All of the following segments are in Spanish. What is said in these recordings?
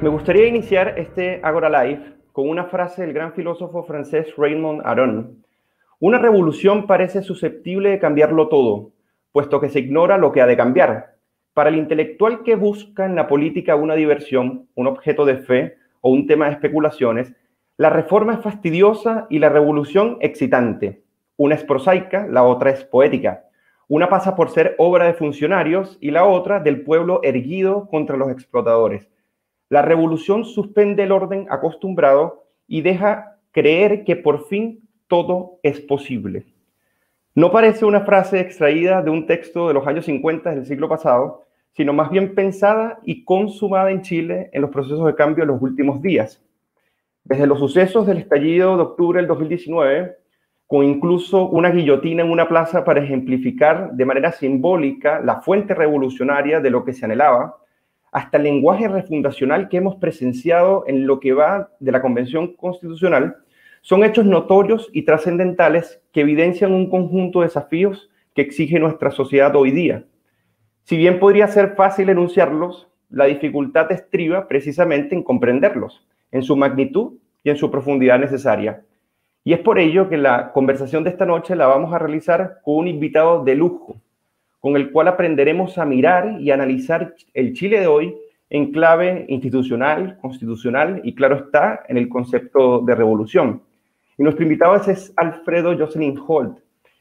Me gustaría iniciar este Agora Live con una frase del gran filósofo francés Raymond Aron. Una revolución parece susceptible de cambiarlo todo, puesto que se ignora lo que ha de cambiar. Para el intelectual que busca en la política una diversión, un objeto de fe o un tema de especulaciones, la reforma es fastidiosa y la revolución excitante. Una es prosaica, la otra es poética. Una pasa por ser obra de funcionarios y la otra del pueblo erguido contra los explotadores. La revolución suspende el orden acostumbrado y deja creer que por fin todo es posible. No parece una frase extraída de un texto de los años 50 del siglo pasado, sino más bien pensada y consumada en Chile en los procesos de cambio de los últimos días. Desde los sucesos del estallido de octubre del 2019, con incluso una guillotina en una plaza para ejemplificar de manera simbólica la fuente revolucionaria de lo que se anhelaba, hasta el lenguaje refundacional que hemos presenciado en lo que va de la Convención Constitucional, son hechos notorios y trascendentales que evidencian un conjunto de desafíos que exige nuestra sociedad hoy día. Si bien podría ser fácil enunciarlos, la dificultad estriba precisamente en comprenderlos, en su magnitud y en su profundidad necesaria. Y es por ello que la conversación de esta noche la vamos a realizar con un invitado de lujo, con el cual aprenderemos a mirar y analizar el Chile de hoy en clave institucional, constitucional y claro está, en el concepto de revolución. Y nuestro invitado es Alfredo Jocelyn Holt.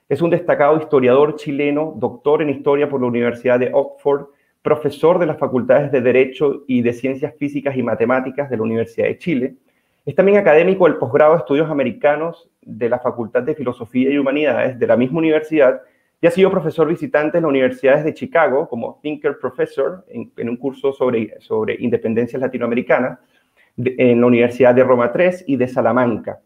Es un destacado historiador chileno, doctor en historia por la Universidad de Oxford, profesor de las facultades de Derecho y de Ciencias Físicas y Matemáticas de la Universidad de Chile. Es también académico del posgrado de Estudios Americanos de la Facultad de Filosofía y Humanidades de la misma universidad y ha sido profesor visitante en las universidades de Chicago como Thinker Professor en, un curso sobre, sobre independencias latinoamericanas, en la Universidad de Roma III y de Salamanca.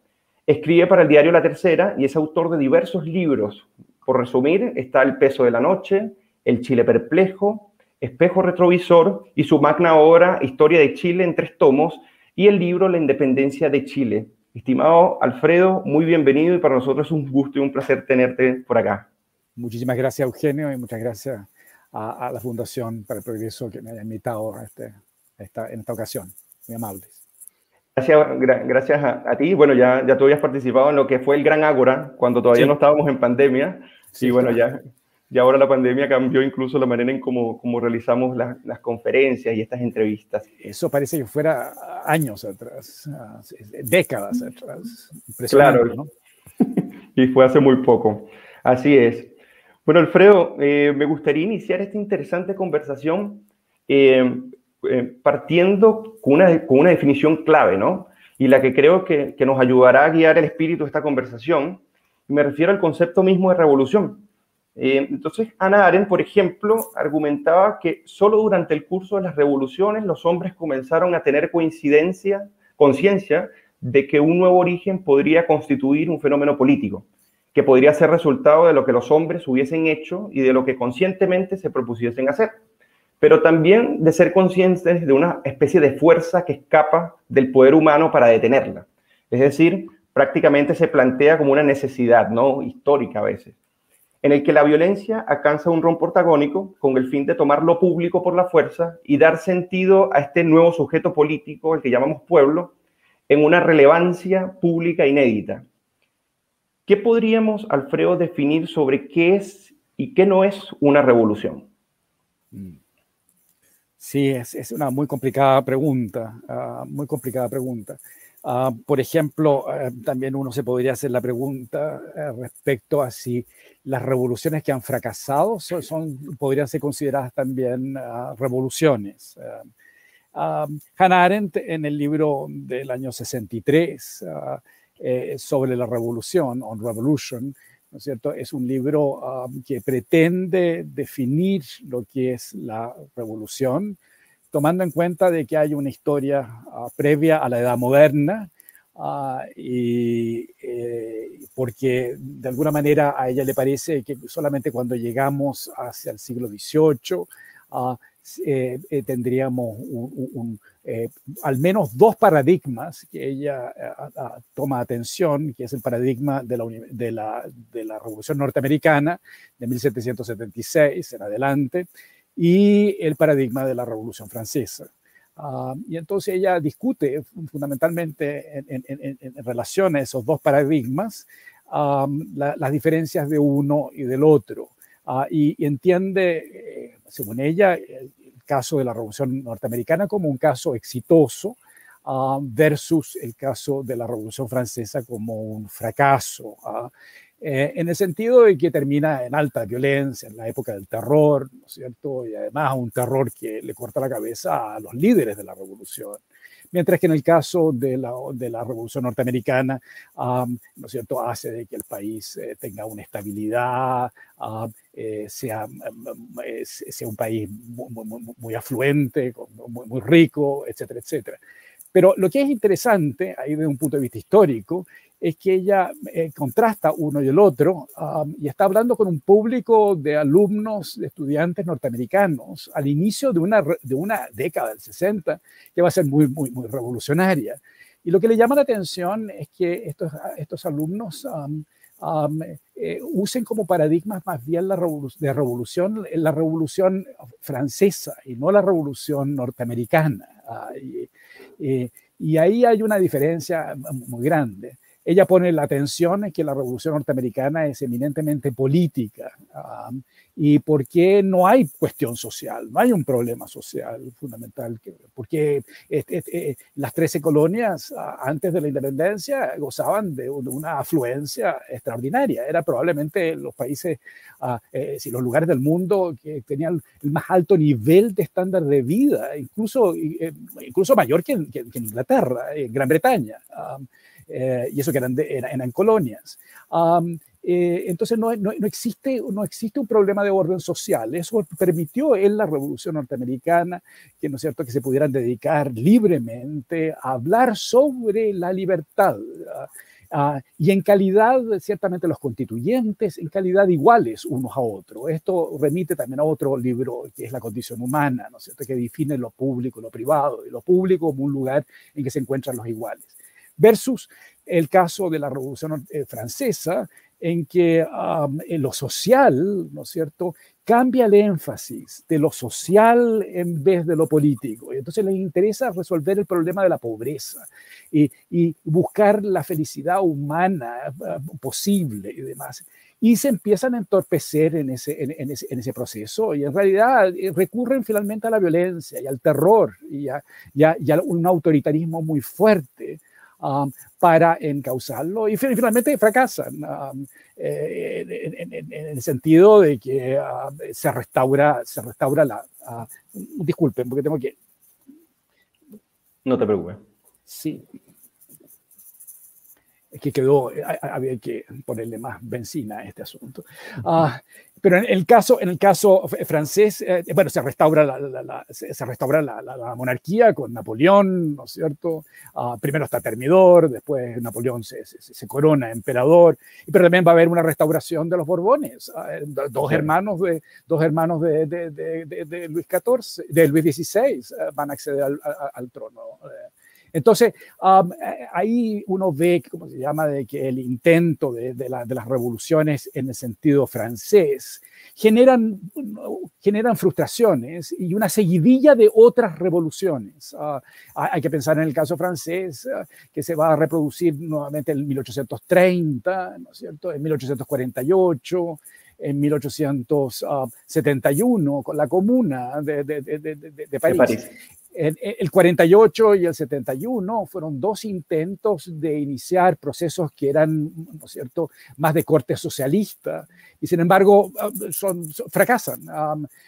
Escribe para el diario La Tercera y es autor de diversos libros. Por resumir, está El peso de la noche, El Chile perplejo, Espejo retrovisor y su magna obra Historia de Chile en tres tomos y el libro La independencia de Chile. Estimado Alfredo, muy bienvenido y para nosotros es un gusto y un placer tenerte por acá. Muchísimas gracias, Eugenio, y muchas gracias a, la Fundación para el Progreso que me haya invitado a este, esta, en esta ocasión. Muy amables. Gracias, gracias a, ti. Bueno, ya, ya tú habías participado en lo que fue el Gran Ágora, cuando todavía no estábamos en pandemia. Sí, y bueno, ya, ya ahora la pandemia cambió incluso la manera en cómo, cómo realizamos las conferencias y estas entrevistas. Eso parece que fuera años atrás, décadas atrás. Claro, ¿no? y fue hace muy poco. Así es. Bueno, Alfredo, eh, me gustaría iniciar esta interesante conversación eh, eh, partiendo con una, con una, definición clave, ¿no? Y la que creo que, que, nos ayudará a guiar el espíritu de esta conversación. Me refiero al concepto mismo de revolución. entonces, Ana Arendt, por ejemplo, argumentaba que solo durante el curso de las revoluciones los hombres comenzaron a tener coincidencia, conciencia de que un nuevo origen podría constituir un fenómeno político que podría ser resultado de lo que los hombres hubiesen hecho y de lo que conscientemente se propusiesen hacer, pero también de ser conscientes de una especie de fuerza que escapa del poder humano para detenerla. Es decir, prácticamente se plantea como una necesidad, ¿no? Histórica a veces, en el que la violencia alcanza un rol protagónico con el fin de tomar lo público por la fuerza y dar sentido a este nuevo sujeto político, el que llamamos pueblo, en una relevancia pública inédita, ¿Qué podríamos, Alfredo, definir sobre qué es y qué no es una revolución? Mm. Sí, es, una muy complicada pregunta, ah, muy complicada pregunta. Ah, por ejemplo, eh, también uno se podría hacer la pregunta eh, respecto a si las revoluciones que han fracasado son, podrían ser consideradas también ah, revoluciones. Hannah Arendt en el libro del año 63 eh, sobre la revolución, On Revolution, ¿no es cierto? Es un libro um, que pretende definir lo que es la revolución, tomando en cuenta de que hay una historia uh, previa a la edad moderna, uh, y eh, porque de alguna manera a ella le parece que solamente cuando llegamos hacia el siglo XVIII uh, eh, tendríamos un, eh, al menos dos paradigmas que ella eh, toma atención, que es el paradigma de la, de, la, de la, Revolución Norteamericana de 1776 en adelante y el paradigma de la Revolución Francesa. Ah, y entonces ella discute fundamentalmente en, relación a esos dos paradigmas las diferencias de uno y del otro. Ah, y, entiende, eh, según ella, el caso de la Revolución Norteamericana como un caso exitoso versus el caso de la Revolución Francesa como un fracaso. Eh, en el sentido de que termina en alta violencia, en la época del terror, ¿no es cierto? Y además un terror que le corta la cabeza a los líderes de la revolución. Mientras que en el caso de la, de la revolución norteamericana, ¿no cierto?, hace de que el país eh, tenga una estabilidad, eh, sea, sea un país muy, afluente, muy, muy rico, etcétera, etcétera. Pero lo que es interesante, ahí desde un punto de vista histórico, es que ella eh, contrasta uno y el otro um, y está hablando con un público de alumnos, de estudiantes norteamericanos al inicio de una, de una década del 60 que va a ser muy, muy, muy revolucionaria. Y lo que le llama la atención es que estos, estos alumnos um, um, eh, usen como paradigmas más bien la de revolución, la revolución francesa y no la revolución norteamericana. Ah, y, ahí hay una diferencia muy grande. Ella pone la atención en que la revolución norteamericana es eminentemente política y por qué no hay cuestión social, no hay un problema social fundamental, porque eh, las 13 colonias antes de la independencia gozaban de una afluencia extraordinaria, era probablemente los países, ah, eh, si los lugares del mundo que tenían el más alto nivel de estándar de vida, incluso, eh, incluso mayor que, en Inglaterra, en Gran Bretaña. Eh, y eso que eran, eran, colonias. Eh, entonces no, no, existe, no existe un problema de orden social. Eso permitió en la Revolución Norteamericana que, ¿no es cierto?, que se pudieran dedicar libremente a hablar sobre la libertad. y en calidad, ciertamente los constituyentes, en calidad iguales unos a otros. Esto remite también a otro libro que es La condición humana, ¿no es cierto?, que define lo público lo privado, y lo público como un lugar en que se encuentran los iguales versus el caso de la Revolución eh, Francesa, en que en lo social, ¿no es cierto?, cambia el énfasis de lo social en vez de lo político. Y entonces les interesa resolver el problema de la pobreza y, buscar la felicidad humana ah, posible y demás. Y se empiezan a entorpecer en ese, en, ese, proceso y en realidad eh, recurren finalmente a la violencia y al terror y a, y a un autoritarismo muy fuerte Um, para encauzarlo y finalmente fracasan um, eh, en, el sentido de que uh, se restaura, se restaura la... Uh, disculpen, porque tengo que... No te preocupes. Sí. Que quedó, había que ponerle más benzina a este asunto. Uh, pero en el caso, en el caso francés, eh, bueno, se restaura la, se restaura la, monarquía con Napoleón, ¿no es cierto? Ah, primero está Termidor, después Napoleón se, se, corona emperador, pero también va a haber una restauración de los Borbones, eh, dos hermanos de dos hermanos de, de, de, Luis XIV, de Luis XVI eh, van a acceder al, al trono. Entonces, eh, ahí uno ve, ¿cómo se llama?, de que el intento de, las revoluciones en el sentido francés generan, generan frustraciones y una seguidilla de otras revoluciones. Ah, hay que pensar en el caso francés, ah, que se va a reproducir nuevamente en 1830, ¿no es cierto?, en 1848 en 1871 con la Comuna de, de París. El 48 y el 71 fueron dos intentos de iniciar procesos que eran, ¿no es cierto?, más de corte socialista y sin embargo ah, son, fracasan.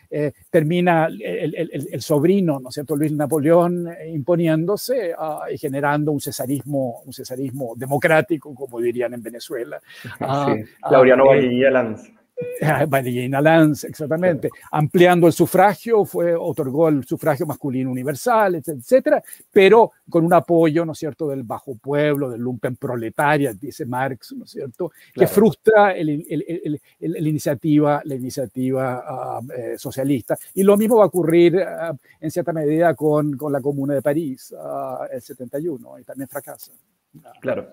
Eh, termina el, sobrino, ¿no es cierto?, Luis Napoleón eh, imponiéndose ah, y generando un cesarismo, un cesarismo democrático, como dirían en Venezuela. Sí, ah, Laureano Valle Lanz. Valentina Lanz, exactamente. Ampliando el sufragio, fue, otorgó el sufragio masculino universal, etcétera, pero con un apoyo, ¿no es cierto?, del bajo pueblo, del lumpen proletaria, dice Marx, ¿no es cierto?, que frustra el, el, iniciativa, la iniciativa ah, eh, socialista. Y lo mismo va a ocurrir ah, en cierta medida con, con la Comuna de París, uh, el 71, y también fracasa. Claro.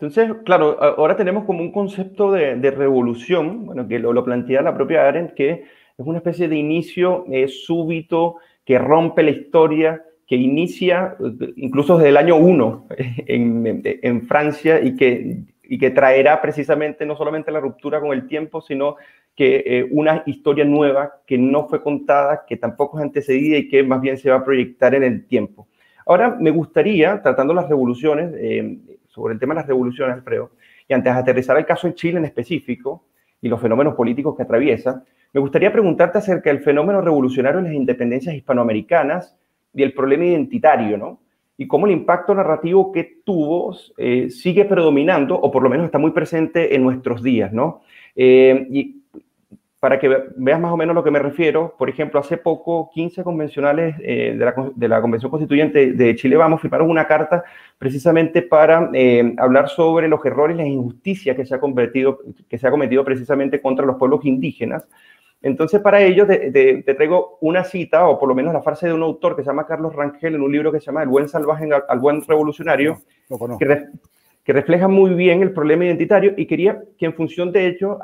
Entonces, claro, ahora tenemos como un concepto de, revolución, bueno, que lo, plantea la propia Arendt, que es una especie de inicio eh, súbito que rompe la historia, que inicia incluso desde el año 1 en, Francia y que, traerá precisamente no solamente la ruptura con el tiempo, sino que eh, una historia nueva que no fue contada, que tampoco es antecedida y que más bien se va a proyectar en el tiempo. Ahora, me gustaría, tratando las revoluciones, eh, sobre el tema de las revoluciones, Alfredo, y antes de aterrizar el caso de Chile en específico y los fenómenos políticos que atraviesa, me gustaría preguntarte acerca del fenómeno revolucionario en las independencias hispanoamericanas y el problema identitario, ¿no? Y cómo el impacto narrativo que tuvo eh, sigue predominando, o por lo menos está muy presente en nuestros días, ¿no? Eh, para que veas más o menos a lo que me refiero, por ejemplo, hace poco 15 convencionales eh, de, la, de, la, Convención Constituyente de Chile Vamos firmaron una carta precisamente para eh, hablar sobre los errores y las injusticias que se, ha cometido, que se ha cometido precisamente contra los pueblos indígenas. Entonces, para ello, te, traigo una cita, o por lo menos la frase de un autor que se llama Carlos Rangel, en un libro que se llama El buen salvaje al buen revolucionario, que, que refleja muy bien el problema identitario y quería que en función de ello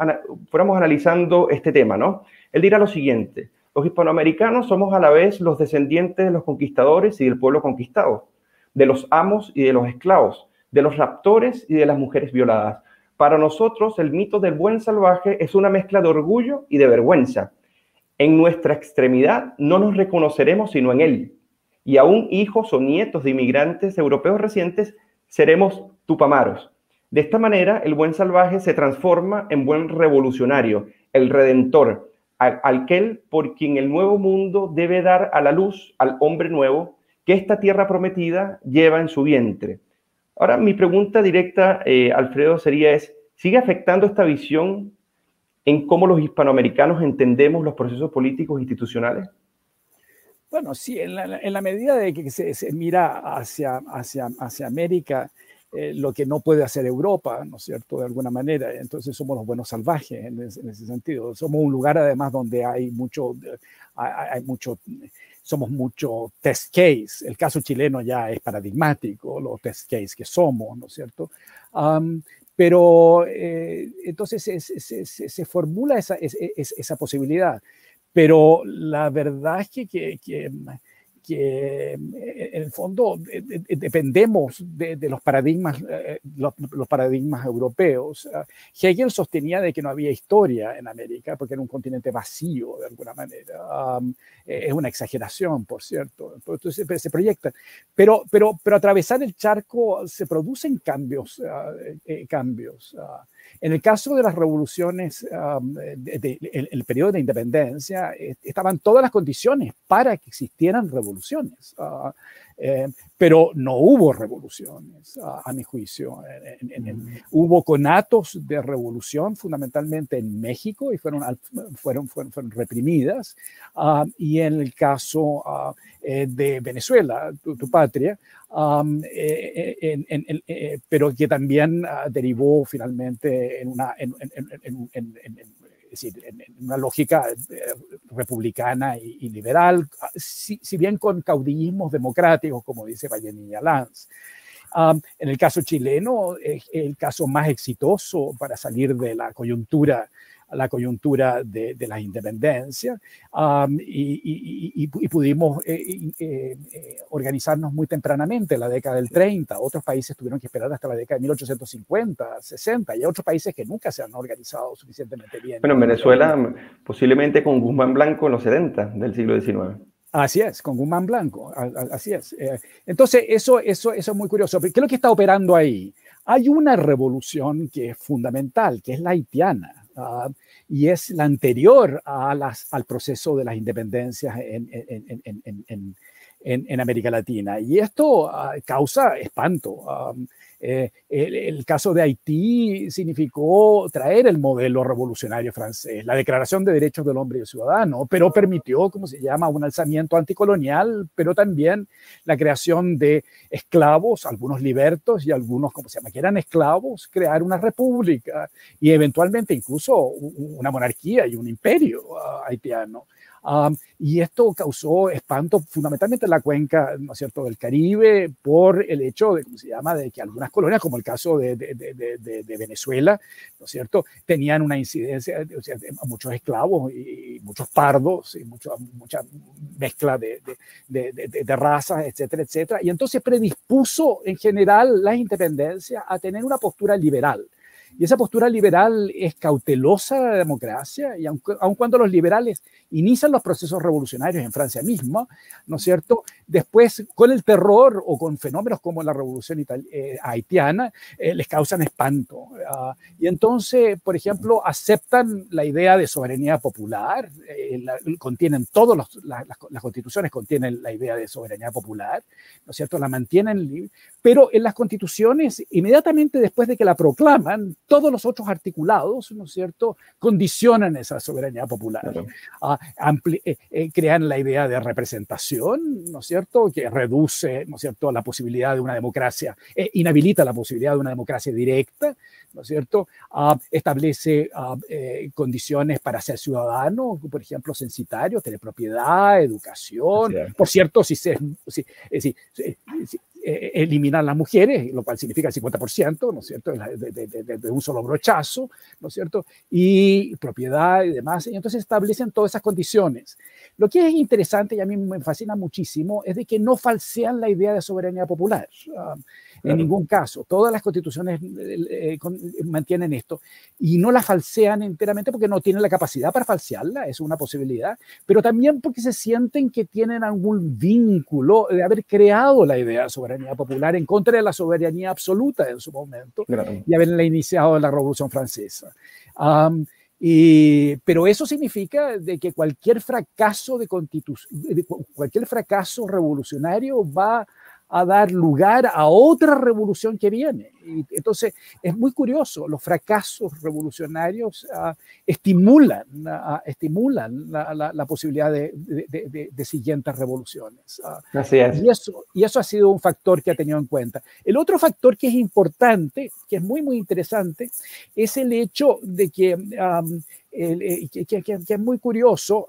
fuéramos analizando este tema, ¿no? Él dirá lo siguiente, los hispanoamericanos somos a la vez los descendientes de los conquistadores y del pueblo conquistado, de los amos y de los esclavos, de los raptores y de las mujeres violadas. Para nosotros el mito del buen salvaje es una mezcla de orgullo y de vergüenza. En nuestra extremidad no nos reconoceremos sino en él. Y aún hijos o nietos de inmigrantes europeos recientes seremos tupamaros. De esta manera, el buen salvaje se transforma en buen revolucionario, el redentor, aquel por quien el nuevo mundo debe dar a la luz al hombre nuevo que esta tierra prometida lleva en su vientre. Ahora, mi pregunta directa, eh, Alfredo, sería es, ¿sigue afectando esta visión en cómo los hispanoamericanos entendemos los procesos políticos institucionales? Bueno, sí, en la, medida de que se, mira hacia, hacia, hacia América, eh, lo que no puede hacer Europa, ¿no es cierto?, de alguna manera. Entonces somos los buenos salvajes en, ese sentido. Somos un lugar además donde hay mucho, hay, mucho, somos mucho test case. El caso chileno ya es paradigmático, los test case que somos, ¿no es cierto? pero eh, entonces se, formula esa, posibilidad. Pero la verdad es que eh, en el fondo dependemos de, los, paradigmas, eh, los, paradigmas europeos. Ah, Hegel sostenía de que no había historia en América porque era un continente vacío de alguna manera. es una exageración, por cierto. Entonces se proyecta. Pero, pero, pero atravesar el charco se producen cambios. Ah, eh, cambios. Ah. En el caso de las revoluciones, en el periodo de independencia, estaban todas las condiciones para que existieran revoluciones. Ah, eh, pero no hubo revoluciones, a, mi juicio. hubo conatos de revolución fundamentalmente en México y fueron, fueron, fueron, reprimidas. Ah, y en el caso ah, eh, de Venezuela, tu, patria, eh, pero que también derivó finalmente en una, en, decir, en, una lógica eh, republicana y, liberal, ah, si, bien con caudillismos democráticos, como dice Vallenilla Lanz. en el caso chileno, es el caso más exitoso para salir de la coyuntura la coyuntura de, de la independencia y, pudimos eh, eh, eh, organizarnos muy tempranamente en la década del 30. Otros países tuvieron que esperar hasta la década de 1850, 60 y hay otros países que nunca se han organizado suficientemente bien. Bueno, en Venezuela posiblemente con Guzmán Blanco en los 70 del siglo XIX. Así es, con Guzmán Blanco, así es. Entonces, eso, eso, eso es muy curioso. ¿Qué es lo que está operando ahí? Hay una revolución que es fundamental, que es la haitiana. Ah, y es la anterior a las, al proceso de las independencias en, en, en América Latina. Y esto ah, causa espanto. Ah, eh, el, caso de Haití significó traer el modelo revolucionario francés, la Declaración de Derechos del Hombre y el Ciudadano, pero permitió, como se llama, un alzamiento anticolonial, pero también la creación de esclavos, algunos libertos y algunos, como se llama, que eran esclavos, crear una república y eventualmente incluso una monarquía y un imperio ah, haitiano. y esto causó espanto fundamentalmente en la cuenca, ¿no es cierto?, del Caribe por el hecho de, ¿cómo se llama?, de que algunas colonias, como el caso de, de, de Venezuela, ¿no es cierto?, tenían una incidencia, o sea, muchos esclavos y muchos pardos y mucha, mucha mezcla de, razas, etcétera, etcétera. Y entonces predispuso en general la independencia a tener una postura liberal. Y esa postura liberal es cautelosa de la democracia, y aun, cuando los liberales inician los procesos revolucionarios en Francia misma, ¿no es cierto? Después, con el terror o con fenómenos como la revolución eh, haitiana, eh, les causan espanto. Ah, y entonces, por ejemplo, aceptan la idea de soberanía popular, eh, contienen todas las, constituciones contienen la idea de soberanía popular, ¿no es cierto? La mantienen, pero en las constituciones, inmediatamente después de que la proclaman, todos los otros articulados, ¿no es cierto?, condicionan esa soberanía popular. Ah, eh, eh, crean la idea de representación, ¿no es cierto?, que reduce, ¿no es cierto?, la posibilidad de una democracia, eh, inhabilita la posibilidad de una democracia directa, ¿no es cierto?, ah, establece ah, condiciones para ser ciudadano, por ejemplo, censitario, tener propiedad, educación. Por cierto, si, se, si, si, eh, eliminar las mujeres, lo cual significa el 50%, ¿no es cierto?, de, un solo brochazo, ¿no es cierto?, y propiedad y demás. Y entonces establecen todas esas condiciones. Lo que es interesante y a mí me fascina muchísimo es de que no falsean la idea de soberanía popular. Ah, en ningún caso. Todas las constituciones eh, eh, mantienen esto y no la falsean enteramente porque no tienen la capacidad para falsearla, es una posibilidad, pero también porque se sienten que tienen algún vínculo de haber creado la idea de soberanía popular en contra de la soberanía absoluta en su momento y haberla iniciado la Revolución Francesa. y, pero eso significa de que cualquier fracaso de, de cualquier fracaso revolucionario va a dar lugar a otra revolución que viene. Y entonces es muy curioso, los fracasos revolucionarios ah, estimulan, ah, estimulan la, posibilidad de, de, siguientes revoluciones. Ah. Así es. Y eso, y eso ha sido un factor que ha tenido en cuenta. El otro factor que es importante, que es muy, muy interesante, es el hecho de que eh, que, es muy curioso.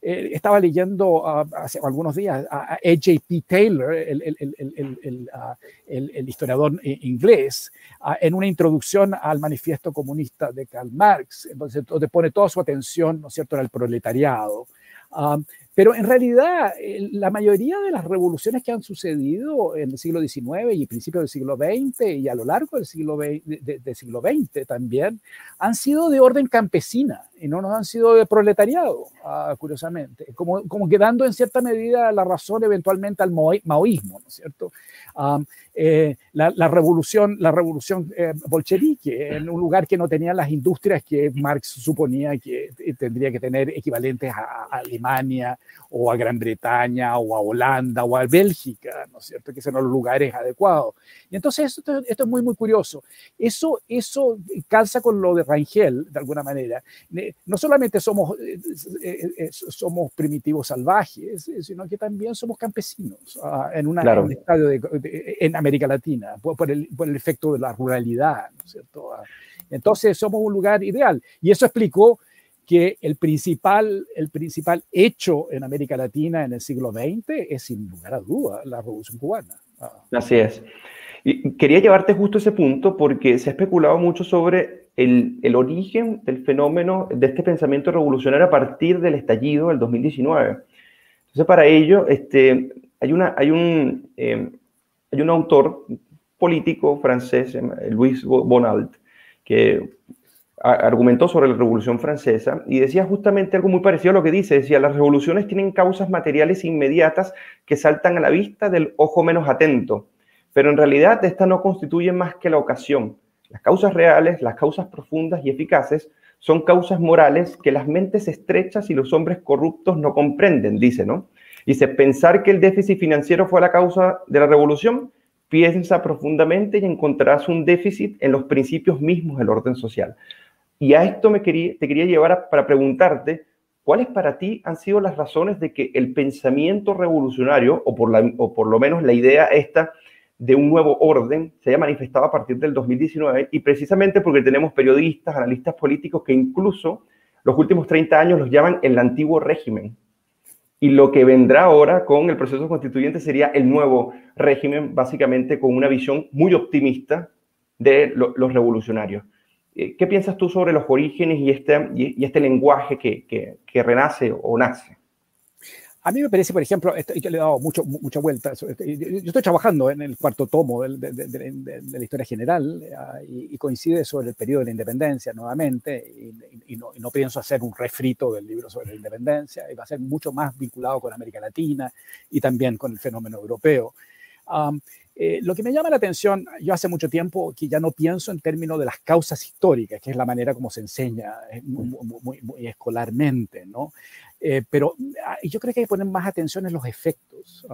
Eh, estaba leyendo hace algunos días a, A.J.P. Taylor, el, el, historiador inglés, en una introducción al manifiesto comunista de Karl Marx, entonces, donde pone toda su atención, ¿no es cierto?, en el proletariado. Pero en realidad, la mayoría de las revoluciones que han sucedido en el siglo XIX y principios del siglo XX y a lo largo del siglo, XX, siglo XX también han sido de orden campesina y no nos han sido de proletariado, ah, curiosamente, como, como quedando en cierta medida la razón eventualmente al maoísmo, ¿no es cierto? Eh, la, revolución, la revolución eh, bolchevique, en un lugar que no tenía las industrias que Marx suponía que tendría que tener equivalentes a Alemania, o a Gran Bretaña, o a Holanda, o a Bélgica, ¿no es cierto? Que son los lugares adecuados. Y entonces esto, esto, es muy, muy curioso. Eso, eso calza con lo de Rangel, de alguna manera. No solamente somos, eh, eh, eh, somos primitivos salvajes, sino que también somos campesinos ah, en, una, un estadio de, en América Latina, por, el, por, el, efecto de la ruralidad, ¿no es cierto? Ah, entonces somos un lugar ideal. Y eso explicó que el principal, el principal hecho en América Latina en el siglo XX es sin lugar a duda la Revolución Cubana. Ah. Así es. Y quería llevarte justo ese punto porque se ha especulado mucho sobre el, el, origen del fenómeno de este pensamiento revolucionario a partir del estallido del 2019. Entonces, para ello, este, hay, una, hay, un, eh, hay un autor político francés, Louis Bonald, que argumentó sobre la Revolución Francesa y decía justamente algo muy parecido a lo que dice. Decía, las revoluciones tienen causas materiales inmediatas que saltan a la vista del ojo menos atento, pero en realidad estas no constituyen más que la ocasión. Las causas reales, las causas profundas y eficaces, son causas morales que las mentes estrechas y los hombres corruptos no comprenden, dice, ¿no? Dice, pensar que el déficit financiero fue la causa de la revolución, piensa profundamente y encontrarás un déficit en los principios mismos del orden social. Y a esto me quería, te quería llevar para preguntarte, ¿cuáles para ti han sido las razones de que el pensamiento revolucionario, o por, la, o por lo menos la idea esta de un nuevo orden, se haya manifestado a partir del 2019? Y precisamente porque tenemos periodistas, analistas políticos que incluso los últimos 30 años los llaman el antiguo régimen. Y lo que vendrá ahora con el proceso constituyente sería el nuevo régimen, básicamente con una visión muy optimista de los revolucionarios. Eh, ¿Qué piensas tú sobre los orígenes y este, y este lenguaje que, que renace o nace? A mí me parece, por ejemplo, yo le he dado mucho, mucha vuelta. Este, yo, estoy trabajando en el cuarto tomo de, la historia general y, coincide sobre el periodo de la independencia nuevamente y, no, no, pienso hacer un refrito del libro sobre la independencia y va a ser mucho más vinculado con América Latina y también con el fenómeno europeo. Eh, lo que me llama la atención, yo hace mucho tiempo que ya no pienso en términos de las causas históricas, que es la manera como se enseña eh, muy, muy escolarmente, ¿no? Eh, pero ah, yo creo que hay que poner más atención en los efectos.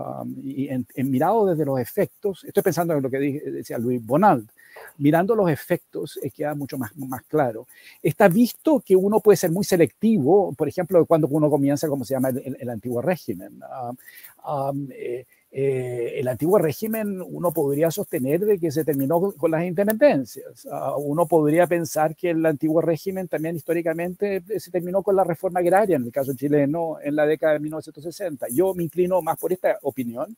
y en, mirado desde los efectos, estoy pensando en lo que decía Luis Bonald, mirando los efectos eh, queda mucho más, más claro. Está visto que uno puede ser muy selectivo, por ejemplo, cuando uno comienza, como se llama, el, antiguo régimen. Eh, eh, el antiguo régimen uno podría sostener de que se terminó con las independencias. Ah, uno podría pensar que el antiguo régimen también históricamente eh, se terminó con la reforma agraria, en el caso chileno, en la década de 1960. Yo me inclino más por esta opinión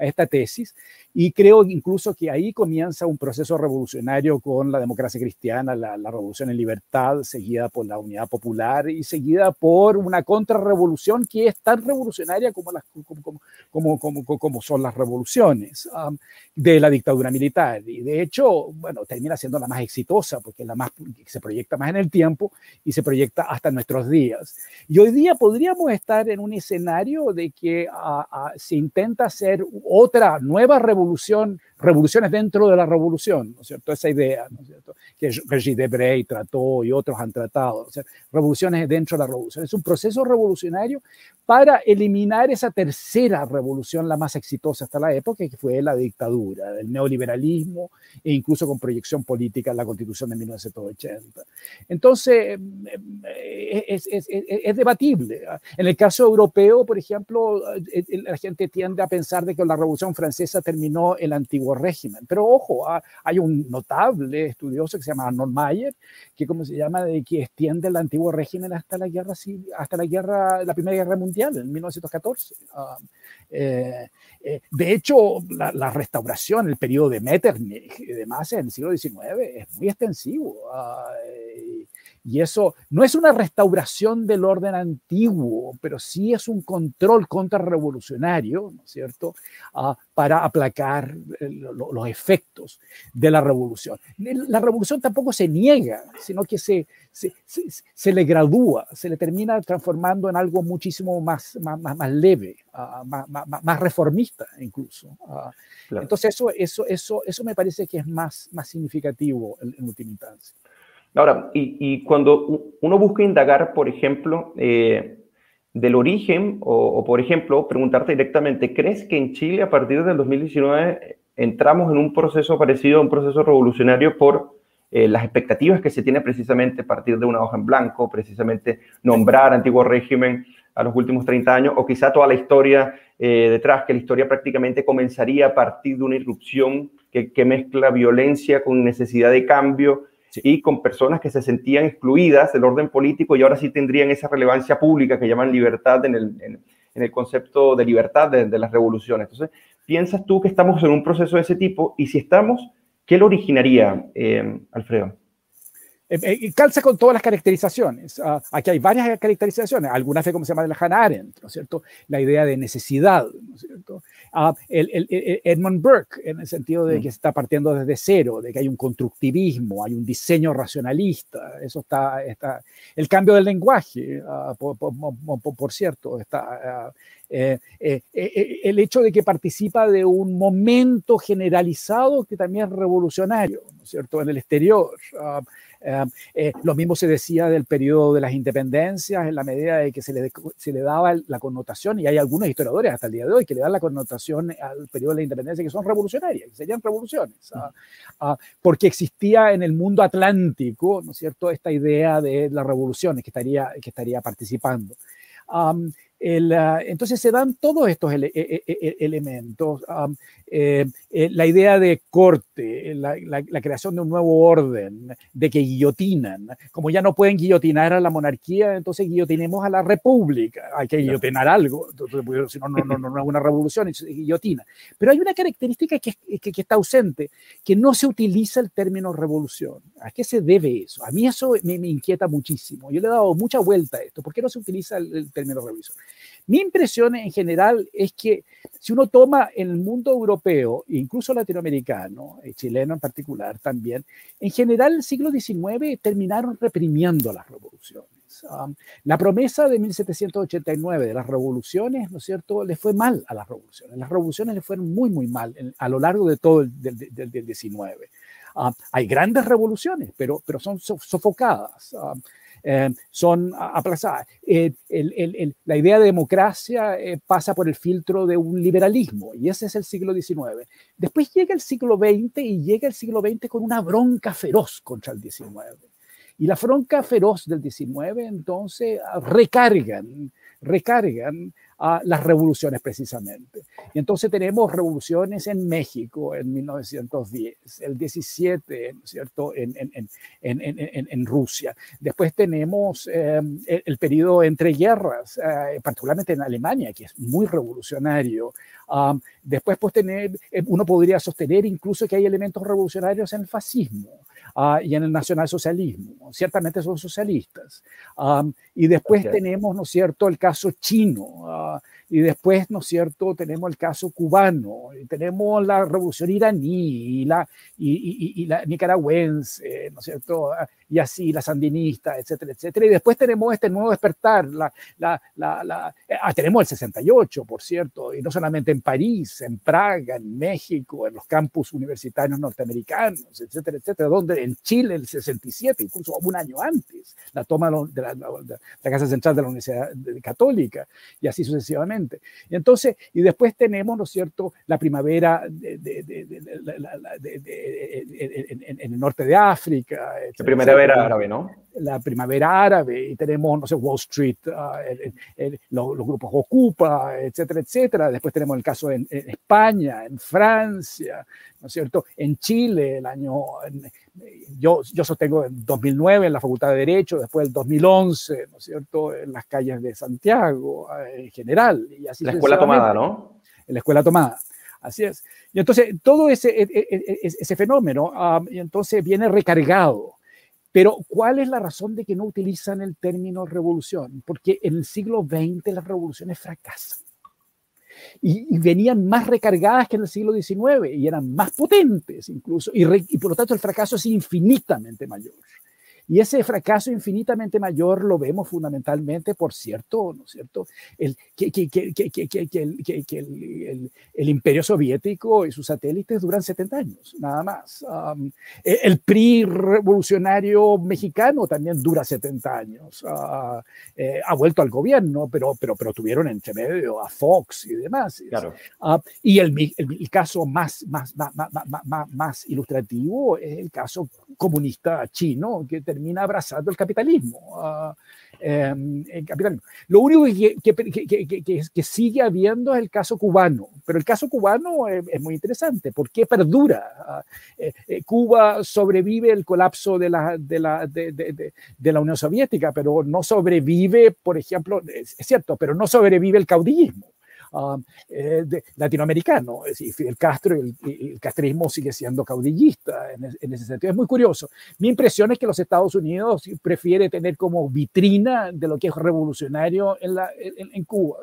a esta tesis y creo incluso que ahí comienza un proceso revolucionario con la democracia cristiana, la, revolución en libertad, seguida por la unidad popular y seguida por una contrarrevolución que es tan revolucionaria como, las, como, como, como, son las revoluciones um, de la dictadura militar. Y de hecho, bueno, termina siendo la más exitosa porque es la más, se proyecta más en el tiempo y se proyecta hasta nuestros días. Y hoy día podríamos estar en un escenario de que se intenta hacer otra nueva revolución, revoluciones dentro de la revolución, ¿no es cierto? Esa idea, ¿no? Que Regis Debray trató y otros han tratado, o sea, revoluciones dentro de la revolución. Es un proceso revolucionario para eliminar esa tercera revolución, la más exitosa hasta la época, que fue la dictadura, el neoliberalismo e incluso con proyección política en la constitución de 1980. Entonces, eh, es, es, es, es debatible. En el caso europeo, por ejemplo, eh, la gente tiende a pensar de que la Revolución Francesa terminó el antiguo régimen. Pero ojo, ah, hay un notable estudioso que se llama Arnold Mayer, que como se llama, de que extiende el antiguo régimen hasta la guerra, hasta la guerra, la Primera Guerra Mundial en 1914. Ah, eh, eh, de hecho, la, restauración, el periodo de Metternich y demás en el siglo XIX es muy extensivo. Ah, y eso no es una restauración del orden antiguo, pero sí es un control contrarrevolucionario, ¿no es cierto?, ah, para aplacar eh, los efectos de la revolución. La revolución tampoco se niega, sino que se, se, se, le gradúa, se le termina transformando en algo muchísimo más, más, más leve, ah, más, más, reformista incluso. Ah. Entonces eso, eso, eso, eso me parece que es más, más significativo en, en última instancia. Ahora, y, cuando uno busca indagar, por ejemplo, eh, del origen, o, por ejemplo, preguntarte directamente, ¿crees que en Chile a partir del 2019 entramos en un proceso parecido a un proceso revolucionario por eh, las expectativas que se tiene precisamente a partir de una hoja en blanco, precisamente nombrar antiguo régimen a los últimos 30 años, o quizá toda la historia eh, detrás, que la historia prácticamente comenzaría a partir de una irrupción que, que mezcla violencia con necesidad de cambio, y con personas que se sentían excluidas del orden político y ahora sí tendrían esa relevancia pública que llaman libertad en el, en, el concepto de libertad de, las revoluciones. Entonces, ¿piensas tú que estamos en un proceso de ese tipo? Y si estamos, ¿qué lo originaría, eh, Alfredo? Eh, eh, calza con todas las caracterizaciones. Ah, aquí hay varias caracterizaciones, algunas de como se llama de Hannah Arendt, ¿no es cierto? La idea de necesidad, ¿no es cierto? Ah, el, el, Edmund Burke, en el sentido de mm. que se está partiendo desde cero, de que hay un constructivismo, hay un diseño racionalista, eso está, está el cambio del lenguaje, ah, por, por, cierto, está... Eh, el hecho de que participa de un momento generalizado que también es revolucionario, ¿no es cierto?, en el exterior. Eh, eh, lo mismo se decía del periodo de las independencias, en la medida de que se le, se le daba la connotación, y hay algunos historiadores hasta el día de hoy que le dan la connotación al periodo de la independencia que son revolucionarias, que serían revoluciones, ¿ah? Ah, porque existía en el mundo atlántico, ¿no es cierto?, esta idea de las revoluciones que estaría, que estaría participando. Ah, entonces se dan todos estos e, e, e, elementos. Eh, eh, la idea de corte, la, creación de un nuevo orden, de que guillotinan. Como ya no pueden guillotinar a la monarquía, entonces guillotinemos a la república. Hay que guillotinar algo, si no, no, no, no, es una revolución, es guillotina. Pero hay una característica que, que, está ausente, que no se utiliza el término revolución. ¿A qué se debe eso? A mí eso me, inquieta muchísimo. Yo le he dado mucha vuelta a esto. ¿Por qué no se utiliza el término revolución? Mi impresión en general es que si uno toma el mundo europeo, incluso latinoamericano, y chileno en particular también, en general el siglo XIX terminaron reprimiendo las revoluciones. Um, la promesa de 1789 de las revoluciones, ¿no es cierto?, le fue mal a las revoluciones. Las revoluciones le fueron muy, muy mal a lo largo de todo el del, 19. Um, hay grandes revoluciones, pero, pero son sofocadas. Um, eh, son aplazadas. Eh, la idea de democracia eh, pasa por el filtro de un liberalismo y ese es el siglo XIX. Después llega el siglo XX y llega el siglo XX con una bronca feroz contra el XIX. Y la bronca feroz del XIX entonces recargan, recargan a las revoluciones precisamente. Y entonces tenemos revoluciones en México en 1910, el 17, cierto?, en, en, en, en, Rusia. Después tenemos eh, el, periodo entre guerras, eh, particularmente en Alemania, que es muy revolucionario. Después, pues, tener, eh, uno podría sostener incluso que hay elementos revolucionarios en el fascismo. Ah, y en el nacionalsocialismo. Ciertamente son socialistas. y después tenemos, ¿no es cierto?, el caso chino. Ah, y después, ¿no es cierto?, tenemos el caso cubano, y tenemos la revolución iraní y la, y, y, la nicaragüense, ¿no es cierto?, ah, y así la sandinista, etcétera, etcétera. Y después tenemos este nuevo despertar, la, la, la, eh, ah, tenemos el 68, por cierto, y no solamente en París, en Praga, en México, en los campus universitarios norteamericanos, etcétera, etcétera, donde en Chile el 67, incluso un año antes, la toma de la, de la Casa Central de la Universidad Católica, y así sucesivamente. Y entonces, y después tenemos, ¿no es cierto?, la primavera en, el norte de África. La primavera árabe, ¿no? La primavera árabe, y tenemos, no sé, Wall Street, ah, los, grupos Ocupa, etcétera, etcétera. Después tenemos el caso en, España, en Francia, ¿no es cierto?, en Chile, el año yo, yo sostengo en 2009 en la Facultad de Derecho, después el 2011, ¿no es cierto?, en las calles de Santiago eh, en general. Y así la escuela tomada, ¿no? En la escuela tomada. Así es. Y entonces todo ese, e, e, e, ese fenómeno y entonces viene recargado. Pero ¿cuál es la razón de que no utilizan el término revolución? Porque en el siglo XX las revoluciones fracasan y, venían más recargadas que en el siglo XIX y eran más potentes incluso, y, por lo tanto el fracaso es infinitamente mayor. Y ese fracaso infinitamente mayor lo vemos fundamentalmente, por cierto, ¿no es cierto? El, que, que, que, que el, el, imperio soviético y sus satélites duran 70 años, nada más. E, el PRI revolucionario mexicano también dura 70 años. Uh, eh, ha vuelto al gobierno, pero, pero, pero tuvieron entre medio a Fox y demás. Claro. Uh, y el, el, caso más, más, más, más, más, ilustrativo es el caso comunista chino, que termina abrazando el capitalismo. El capitalismo. Lo único que, sigue habiendo es el caso cubano, pero el caso cubano es, muy interesante. ¿Por qué perdura? Eh, eh, Cuba sobrevive el colapso de la, Unión Soviética, pero no sobrevive, por ejemplo, es cierto, pero no sobrevive el caudillismo. Um, eh, de, latinoamericano. Es decir, Fidel Castro y el, castrismo sigue siendo caudillista en, ese sentido. Es muy curioso. Mi impresión es que los Estados Unidos prefiere tener como vitrina de lo que es revolucionario en, la, en, Cuba,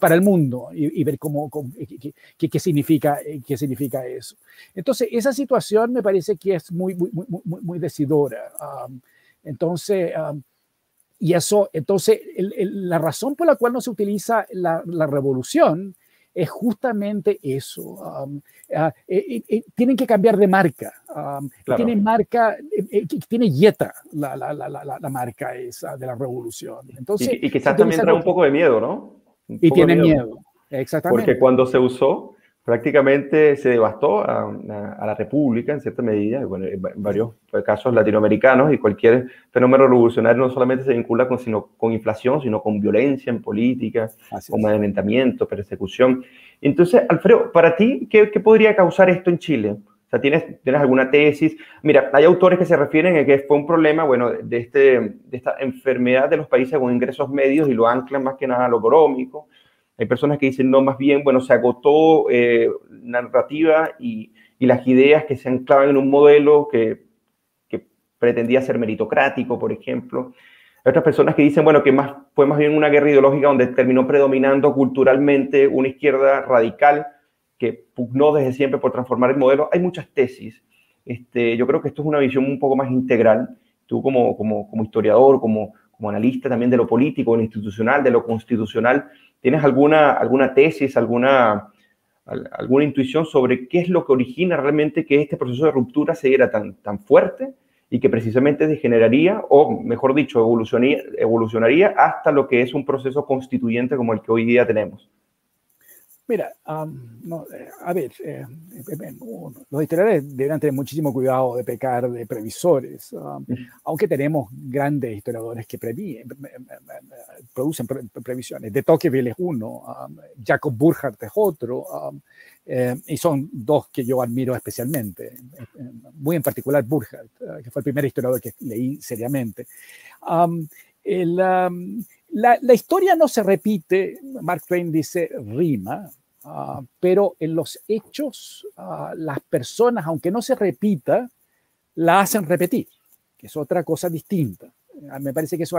para el mundo, y, ver cómo, qué, qué, significa, qué significa eso. Entonces, esa situación me parece que es muy, muy, muy, muy, decidora. Um, entonces, um, y eso, entonces, la razón por la cual no se utiliza la, revolución es justamente eso. Um, ah, eh, eh, eh, tienen que cambiar de marca. Um, tiene marca, tiene yeta la, la, la, marca esa de la revolución. Entonces, y, quizás también trae un poco de miedo, ¿no? y tiene miedo. exactamente. Porque cuando se usó prácticamente se devastó a, la República en cierta medida, bueno, en varios casos latinoamericanos, y cualquier fenómeno revolucionario no solamente se vincula con, sino, con inflación, sino con violencia en política, con amedrentamiento, persecución. Entonces, Alfredo, para ti, ¿qué, podría causar esto en Chile? O sea, ¿tienes, ¿tienes alguna tesis? Mira, hay autores que se refieren a que fue un problema, bueno, de, este, de esta enfermedad de los países con ingresos medios y lo anclan más que nada a lo económico hay personas que dicen, no, más bien, bueno, se agotó eh, narrativa y, y, las ideas que se anclaban en un modelo que, que, pretendía ser meritocrático, por ejemplo. Hay otras personas que dicen, bueno, que más, fue más bien una guerra ideológica donde terminó predominando culturalmente una izquierda radical que pugnó desde siempre por transformar el modelo. Hay muchas tesis. Este, yo creo que esto es una visión un poco más integral. Tú como, como, como historiador, como, como analista también de lo político, de lo institucional, de lo constitucional, ¿Tienes alguna, alguna tesis, alguna, alguna intuición sobre qué es lo que origina realmente que este proceso de ruptura se diera tan, tan fuerte y que precisamente degeneraría, o mejor dicho, evolucionaría, evolucionaría hasta lo que es un proceso constituyente como el que hoy día tenemos? Mira, no, eh, a ver, eh, eh, los historiadores deberán tener muchísimo cuidado de pecar de previsores, aunque tenemos grandes historiadores que producen previsiones. De Tocqueville es uno, Jacob Burckhardt es otro, y son dos que yo admiro especialmente, muy en particular Burckhardt, que fue el primer historiador que leí seriamente. el, la, historia no se repite, Mark Twain dice rima, ah, pero en los hechos ah, las personas, aunque no se repita, la hacen repetir, que es otra cosa distinta. Ah, me parece que eso...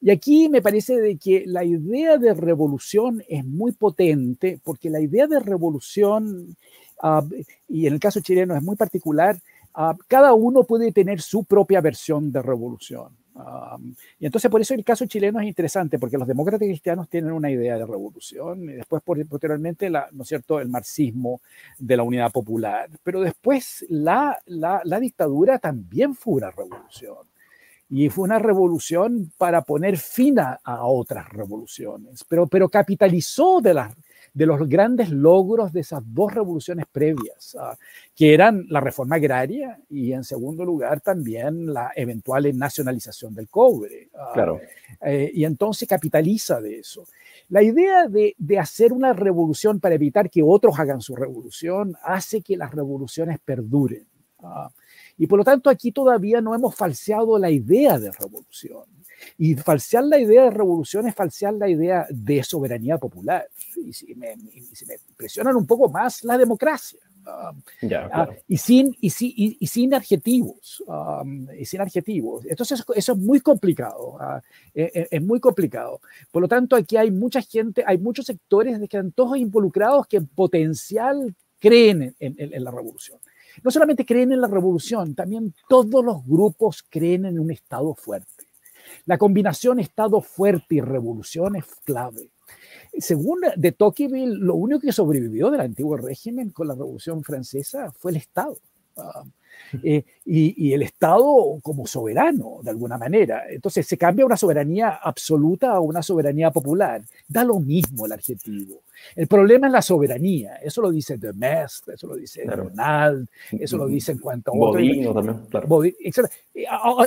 Y aquí me parece que la idea de revolución es muy potente, porque la idea de revolución, y en el caso chileno es muy particular, cada uno puede tener su propia versión de revolución y entonces por eso el caso chileno es interesante, porque los demócratas cristianos tienen una idea de revolución, y después posteriormente, la, ¿no es cierto?, el marxismo de la unidad popular, pero después la, la, la dictadura también fue una revolución. Y fue una revolución para poner fin a, a otras revoluciones, pero, pero capitalizó de las de los grandes logros de esas dos revoluciones previas, ah, que eran la reforma agraria y en segundo lugar también la eventual nacionalización del cobre. Ah, claro. Eh, y entonces capitaliza de eso. La idea de, de, hacer una revolución para evitar que otros hagan su revolución hace que las revoluciones perduren. Ah, y por lo tanto aquí todavía no hemos falseado la idea de revolución. Y falsear la idea de revolución es falsear la idea de soberanía popular. Y si me, impresionan un poco más la democracia. Um, ah, y, sin, y, y, y, sin adjetivos. Um, y sin adjetivos. Entonces, eso es muy complicado. Uh, es, muy complicado. Por lo tanto, aquí hay mucha gente, hay muchos sectores que están todos involucrados que en potencial creen en, en la revolución. No solamente creen en la revolución, también todos los grupos creen en un Estado fuerte. La combinación Estado fuerte y revolución es clave. Según de Tocqueville, lo único que sobrevivió del antiguo régimen con la Revolución Francesa fue el Estado. Ah, eh, y, el Estado como soberano, de alguna manera. Entonces se cambia una soberanía absoluta a una soberanía popular. Da lo mismo el adjetivo. El problema es la soberanía. Eso lo dice de Mestre, eso lo dice Ronald, eso lo dice en cuanto a Bodino también, claro.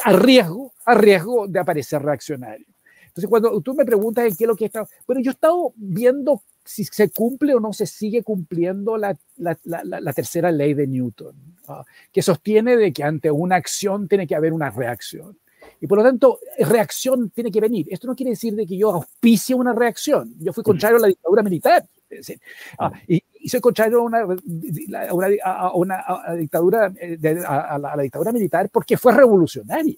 a, riesgo, a riesgo de aparecer reaccionario. Entonces, cuando tú me preguntas en qué es lo que está, bueno, yo he estado viendo si se cumple o no se sigue cumpliendo la, la, la, tercera ley de Newton, que sostiene de que ante una acción tiene que haber una reacción. Y por lo tanto, reacción tiene que venir. Esto no quiere decir de que yo auspicie una reacción. Yo fui contrario a la dictadura militar. Ah, y, soy contrario a una, a una, dictadura, a la dictadura militar porque fue revolucionaria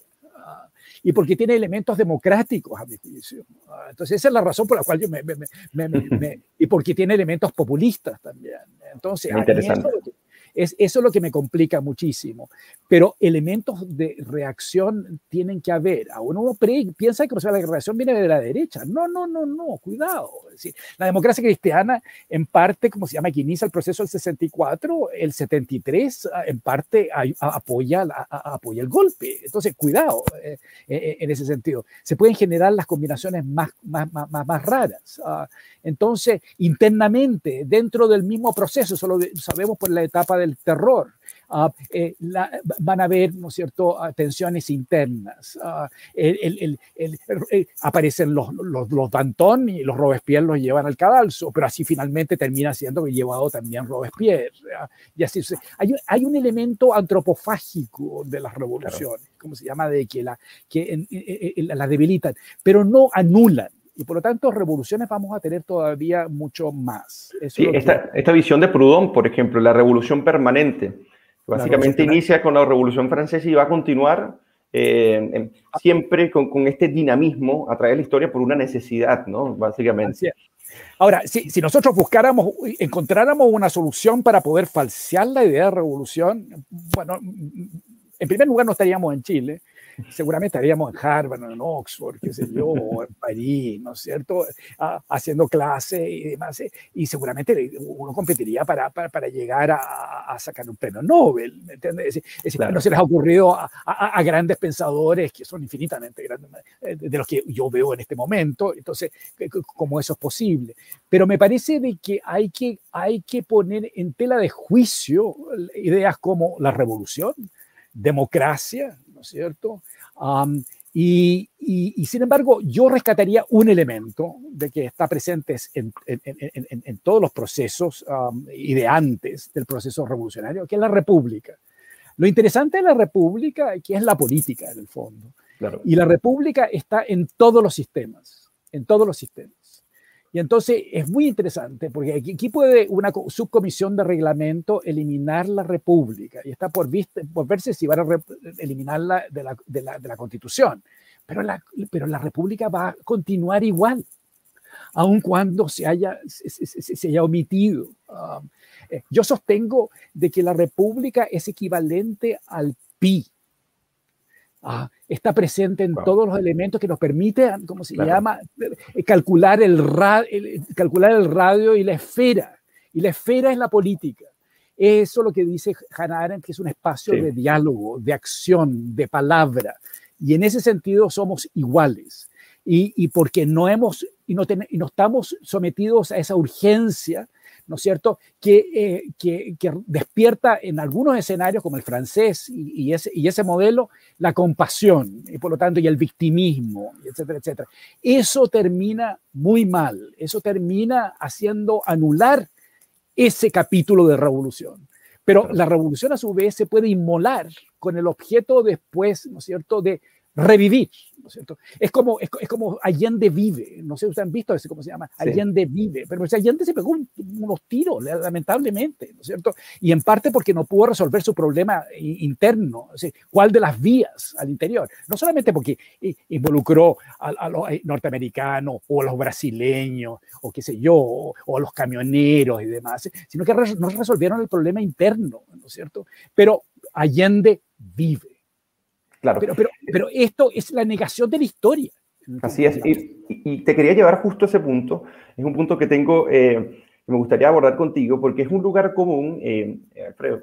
y porque tiene elementos democráticos, a mi juicio. Ah, entonces, esa es la razón por la cual yo me... me, me, y porque tiene elementos populistas también. Entonces, interesante. Es, eso es lo que me complica muchísimo. Pero elementos de reacción tienen que haber. Uno, uno piensa que la reacción viene de la derecha. No, no, no, no, cuidado. la democracia cristiana, en parte, como se llama, que inicia el proceso del 64, el 73, en parte apoya, apoya el golpe. Entonces, cuidado eh, eh, en ese sentido. Se pueden generar las combinaciones más, más, más, más raras. Ah, entonces, internamente, dentro del mismo proceso, solo sabemos por la etapa del terror, ah, eh, van a haber, ¿no es cierto?, tensiones internas. Ah, el, aparecen los, los, los, Danton y los Robespierre los llevan al cadalso, pero así finalmente termina siendo llevado también Robespierre. Y así hay, hay, un elemento antropofágico de las revoluciones, como se llama, de que, la, que la debilitan, pero no anulan y por lo tanto revoluciones vamos a tener todavía mucho más. esta, visión de Proudhon, por ejemplo, la revolución permanente, básicamente inicia con la revolución francesa y va a continuar eh, siempre con, este dinamismo a través de la historia por una necesidad, ¿no? Básicamente. Ahora, si, si, nosotros buscáramos, encontráramos una solución para poder falsear la idea de revolución, bueno, en primer lugar no estaríamos en Chile, seguramente estaríamos en Harvard, en Oxford, qué sé yo, o en París, ¿no es cierto? Ah, haciendo clase y demás. Eh, y seguramente uno competiría para, para, para llegar a, a, sacar un premio Nobel, ¿me entiendes? Es, no se les ha ocurrido a, a, grandes pensadores que son infinitamente grandes, eh, de los que yo veo en este momento. Entonces, ¿cómo eso es posible? Pero me parece de que hay que, hay que poner en tela de juicio ideas como la revolución, democracia, ¿no es cierto? y, y, sin embargo, yo rescataría un elemento de que está presente en, en, en, en todos los procesos y de antes del proceso revolucionario, que es la república. Lo interesante de la república es que es la política en el fondo. Y la república está en todos los sistemas, en todos los sistemas. Y entonces es muy interesante porque aquí, puede una subcomisión de reglamento eliminar la república y está por, por verse si van a eliminarla de la, de, la, de la, constitución. Pero la, pero la república va a continuar igual, aun cuando se haya, se, se, haya omitido. Um, yo sostengo de que la república es equivalente al PI, Ah, está presente en todos los elementos que nos permiten, ¿cómo se llama? Eh, calcular el, calcular el radio y la esfera. Y la esfera es la política. Eso es lo que dice Hannah Arendt, que es un espacio de diálogo, de acción, de palabra. Y en ese sentido somos iguales. Y, y porque no hemos y no, y no estamos sometidos a esa urgencia ¿no es cierto?, que, eh, que, despierta en algunos escenarios como el francés y, ese, y ese modelo la compasión y por lo tanto y el victimismo, etcétera, etcétera. Eso termina muy mal, eso termina haciendo anular ese capítulo de revolución. Pero la revolución a su vez se puede inmolar con el objeto después, ¿no es cierto?, de revivir, ¿no es cierto? Es como, es, como Allende vive, no sé si ustedes han visto ese, ¿cómo se llama? Allende vive, pero Allende se pegó unos tiros, lamentablemente, ¿no es cierto? Y en parte porque no pudo resolver su problema interno, ¿cuál de las vías al interior? No solamente porque involucró a, los eh, norteamericanos o a los brasileños, o qué sé yo, o, a los camioneros y demás, sino que no resolvieron el problema interno, ¿no es cierto? Pero Allende vive. Pero, pero, pero esto es la negación de la historia. Así es. Y, te quería llevar justo a ese punto. Es un punto que tengo, eh, que me gustaría abordar contigo, porque es un lugar común, eh, Alfredo,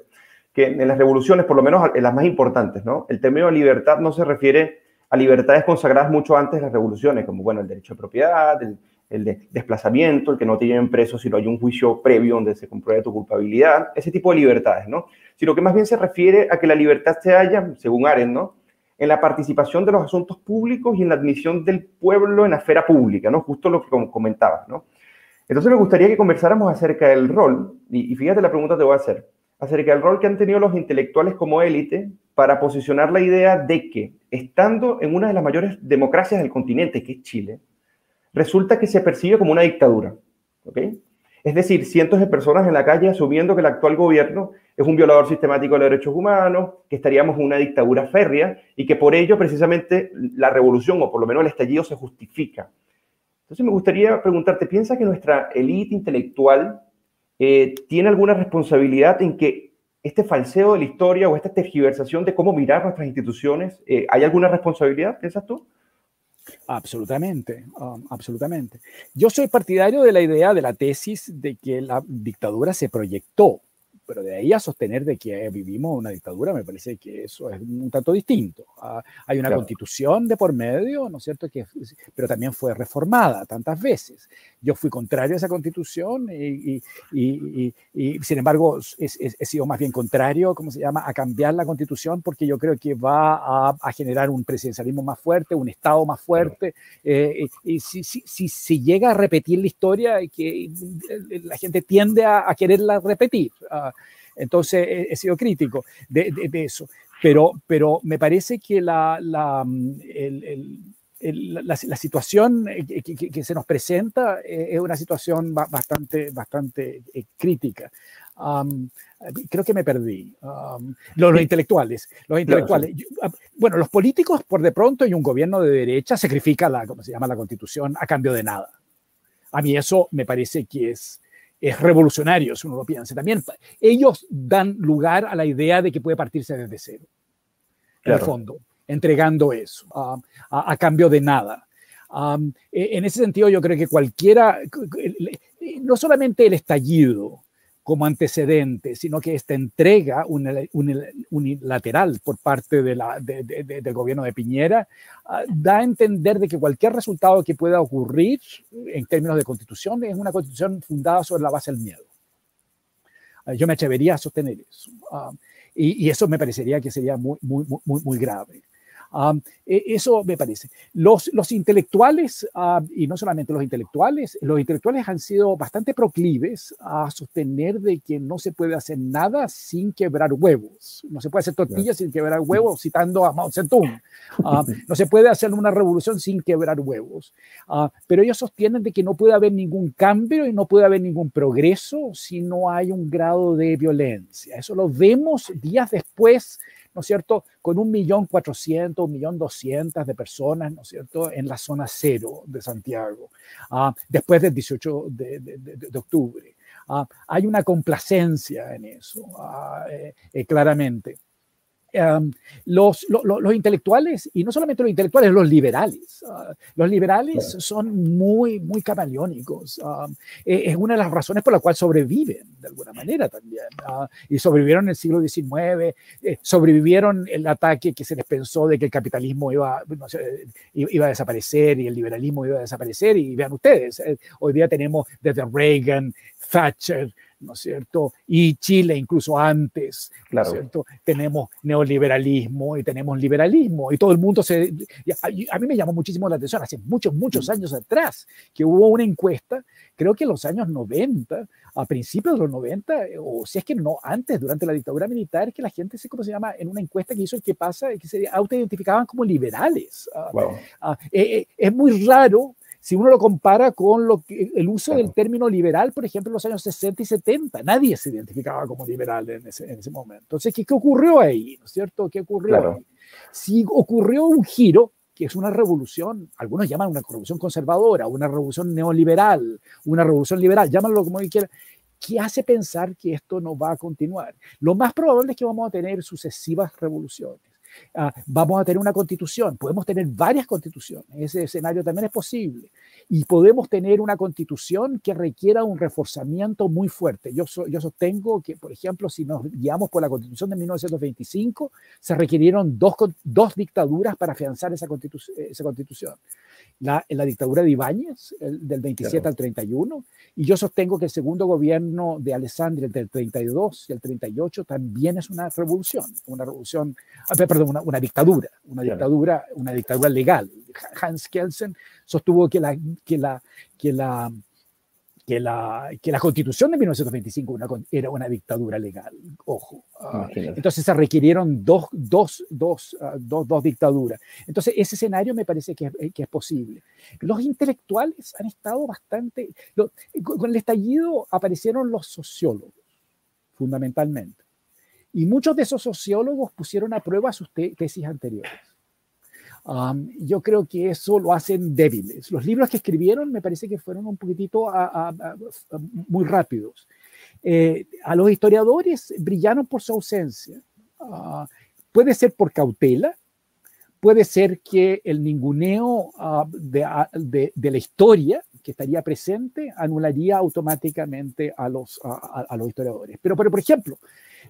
que en las revoluciones, por lo menos en las más importantes, ¿no? El término libertad no se refiere a libertades consagradas mucho antes de las revoluciones, como, bueno, el derecho de propiedad, el, el de desplazamiento, el que no te lleven preso si no hay un juicio previo donde se compruebe tu culpabilidad, ese tipo de libertades, ¿no? Sino que más bien se refiere a que la libertad se halla, según Arendt, ¿no? En la participación de los asuntos públicos y en la admisión del pueblo en la esfera pública, ¿no? Justo lo que comentabas, ¿no? Entonces me gustaría que conversáramos acerca del rol, y, fíjate la pregunta que te voy a hacer, acerca del rol que han tenido los intelectuales como élite para posicionar la idea de que, estando en una de las mayores democracias del continente, que es Chile, resulta que se percibe como una dictadura, ¿ok? Es decir, cientos de personas en la calle asumiendo que el actual gobierno es un violador sistemático de los derechos humanos, que estaríamos en una dictadura férrea y que por ello precisamente la revolución o por lo menos el estallido se justifica. Entonces me gustaría preguntarte, ¿piensa que nuestra élite intelectual eh, tiene alguna responsabilidad en que este falseo de la historia o esta tergiversación de cómo mirar nuestras instituciones, eh, ¿hay alguna responsabilidad, piensas tú? Absolutamente, um, absolutamente. Yo soy partidario de la idea de la tesis de que la dictadura se proyectó pero de ahí a sostener de que vivimos una dictadura, me parece que eso es un tanto distinto. Ah, hay una constitución de por medio, ¿no es cierto? Que, pero también fue reformada tantas veces. Yo fui contrario a esa constitución y, y, y, sin embargo he, sido más bien contrario, ¿cómo se llama?, a cambiar la constitución porque yo creo que va a, a generar un presidencialismo más fuerte, un Estado más fuerte. Eh, y si, si, si, si, llega a repetir la historia, que la gente tiende a, a quererla repetir. Uh, entonces he, sido crítico de, eso. Pero, pero me parece que la, la, mm, la, situación que, se nos presenta eh, es una situación bastante, bastante eh, crítica. creo que me perdí. los, intelectuales, los intelectuales. Ah, bueno, los políticos, por de pronto, y un gobierno de derecha sacrifica la, ¿cómo se llama? La constitución a cambio de nada. A mí eso me parece que es, es revolucionario, si uno lo piensa. También ellos dan lugar a la idea de que puede partirse desde cero, en el fondo, entregando eso a, cambio de nada. E, en ese sentido, yo creo que cualquiera, no solamente el estallido, como antecedente, sino que esta entrega unilateral por parte de la, del gobierno de Piñera ah, da a entender de que cualquier resultado que pueda ocurrir en términos de constitución es una constitución fundada sobre la base del miedo. Ah, yo me atrevería a sostener eso. Ah, y, y, eso me parecería que sería muy, muy, muy, muy grave. E, eso me parece. Los, los intelectuales, y no solamente los intelectuales, los intelectuales han sido bastante proclives a sostener de que no se puede hacer nada sin quebrar huevos. No se puede hacer tortillas sin quebrar huevos, citando a Mao Zedong. no se puede hacer una revolución sin quebrar huevos. pero ellos sostienen de que no puede haber ningún cambio y no puede haber ningún progreso si no hay un grado de violencia. Eso lo vemos días después ¿no es cierto?, con un millón cuatrocientos, un millón doscientas de personas, ¿no es cierto?, en la zona cero de Santiago, ah, después del 18 de, octubre. Ah, hay una complacencia en eso, ah, eh, eh, claramente los, los, intelectuales, y no solamente los intelectuales, los liberales. Ah, los liberales son muy, muy camaleónicos. E, es una de las razones por la cual sobreviven, de alguna manera también. Ah, y sobrevivieron en el siglo XIX, eh, sobrevivieron el ataque que se les pensó de que el capitalismo iba, iba a desaparecer y el liberalismo iba a desaparecer. Y vean ustedes, eh, hoy día tenemos desde Reagan, Thatcher, ¿no es cierto? Y Chile incluso antes, ¿no es cierto? Tenemos neoliberalismo y tenemos liberalismo y todo el mundo se... A, mí me llamó muchísimo la atención hace muchos, muchos mm. años atrás que hubo una encuesta, creo que en los años 90, a principios de los 90, o si es que no, antes, durante la dictadura militar, que la gente se, ¿cómo se llama? En una encuesta que hizo el que pasa, que se autoidentificaban como liberales. Ah, ah, eh, eh, es muy raro si uno lo compara con lo que, el uso del término liberal, por ejemplo, en los años 60 y 70, nadie se identificaba como liberal en ese, en ese momento. Entonces, ¿qué, ¿qué, ocurrió ahí? ¿No es cierto? ¿Qué ocurrió ahí? Si ocurrió un giro, que es una revolución, algunos llaman una revolución conservadora, una revolución neoliberal, una revolución liberal, llámalo como quieran, ¿qué hace pensar que esto no va a continuar? Lo más probable es que vamos a tener sucesivas revoluciones. Ah, vamos a tener una constitución, podemos tener varias constituciones, ese escenario también es posible, y podemos tener una constitución que requiera un reforzamiento muy fuerte. Yo, yo sostengo que, por ejemplo, si nos guiamos por la constitución de 1925, se requirieron dos, dos dictaduras para afianzar esa, esa constitución. La, la dictadura de Ibáñez, del 27 al 31, y yo sostengo que el segundo gobierno de Alessandri, del 32 y el 38, también es una revolución, una revolución, ah, perdón, una, una dictadura, una dictadura, una dictadura legal. Hans Kelsen sostuvo que la, que la, que la que la, que la constitución de 1925 era una dictadura legal, ojo. Ah, entonces se requirieron dos, dos, dos, ah, dos, dos, dictaduras. Entonces ese escenario me parece que, que, es posible. Los intelectuales han estado bastante... con el estallido aparecieron los sociólogos, fundamentalmente. Y muchos de esos sociólogos pusieron a prueba sus tesis anteriores yo creo que eso lo hacen débiles. Los libros que escribieron me parece que fueron un poquitito muy rápidos. eh, a los historiadores brillaron por su ausencia. Ah, puede ser por cautela, puede ser que el ninguneo ah, de, la historia que estaría presente anularía automáticamente a los, a, los historiadores. Pero, pero, por ejemplo,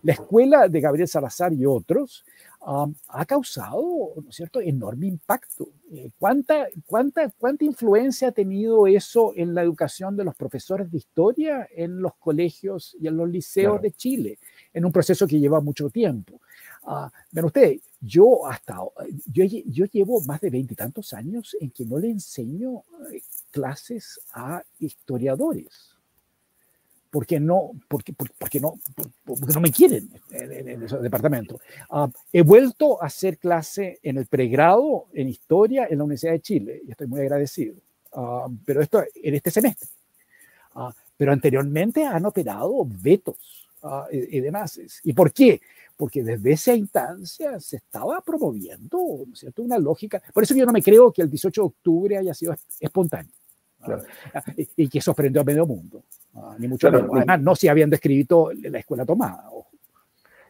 la escuela de Gabriel Salazar y otros um, ha causado, ¿no es cierto?, enorme impacto. Eh, ¿cuánta, cuánta, ¿Cuánta influencia ha tenido eso en la educación de los profesores de historia en los colegios y en los liceos de Chile, en un proceso que lleva mucho tiempo? Uh, ven ustedes, yo hasta, yo, yo llevo más de veintitantos años en que no le enseño eh, clases a historiadores porque no, porque, porque no, porque no me quieren en, en ese departamento. Ah, he vuelto a hacer clase en el pregrado en historia en la Universidad de Chile y estoy muy agradecido. Ah, pero esto en este semestre. Uh, pero anteriormente han operado vetos y, y, demás. ¿Y por qué? Porque desde esa instancia se estaba promoviendo ¿no cierto? una lógica. Por eso yo no me creo que el 18 de octubre haya sido espontáneo. Y, y, que sorprendió a medio mundo. Ni mucho menos. Además, no si habían descrito la escuela tomada.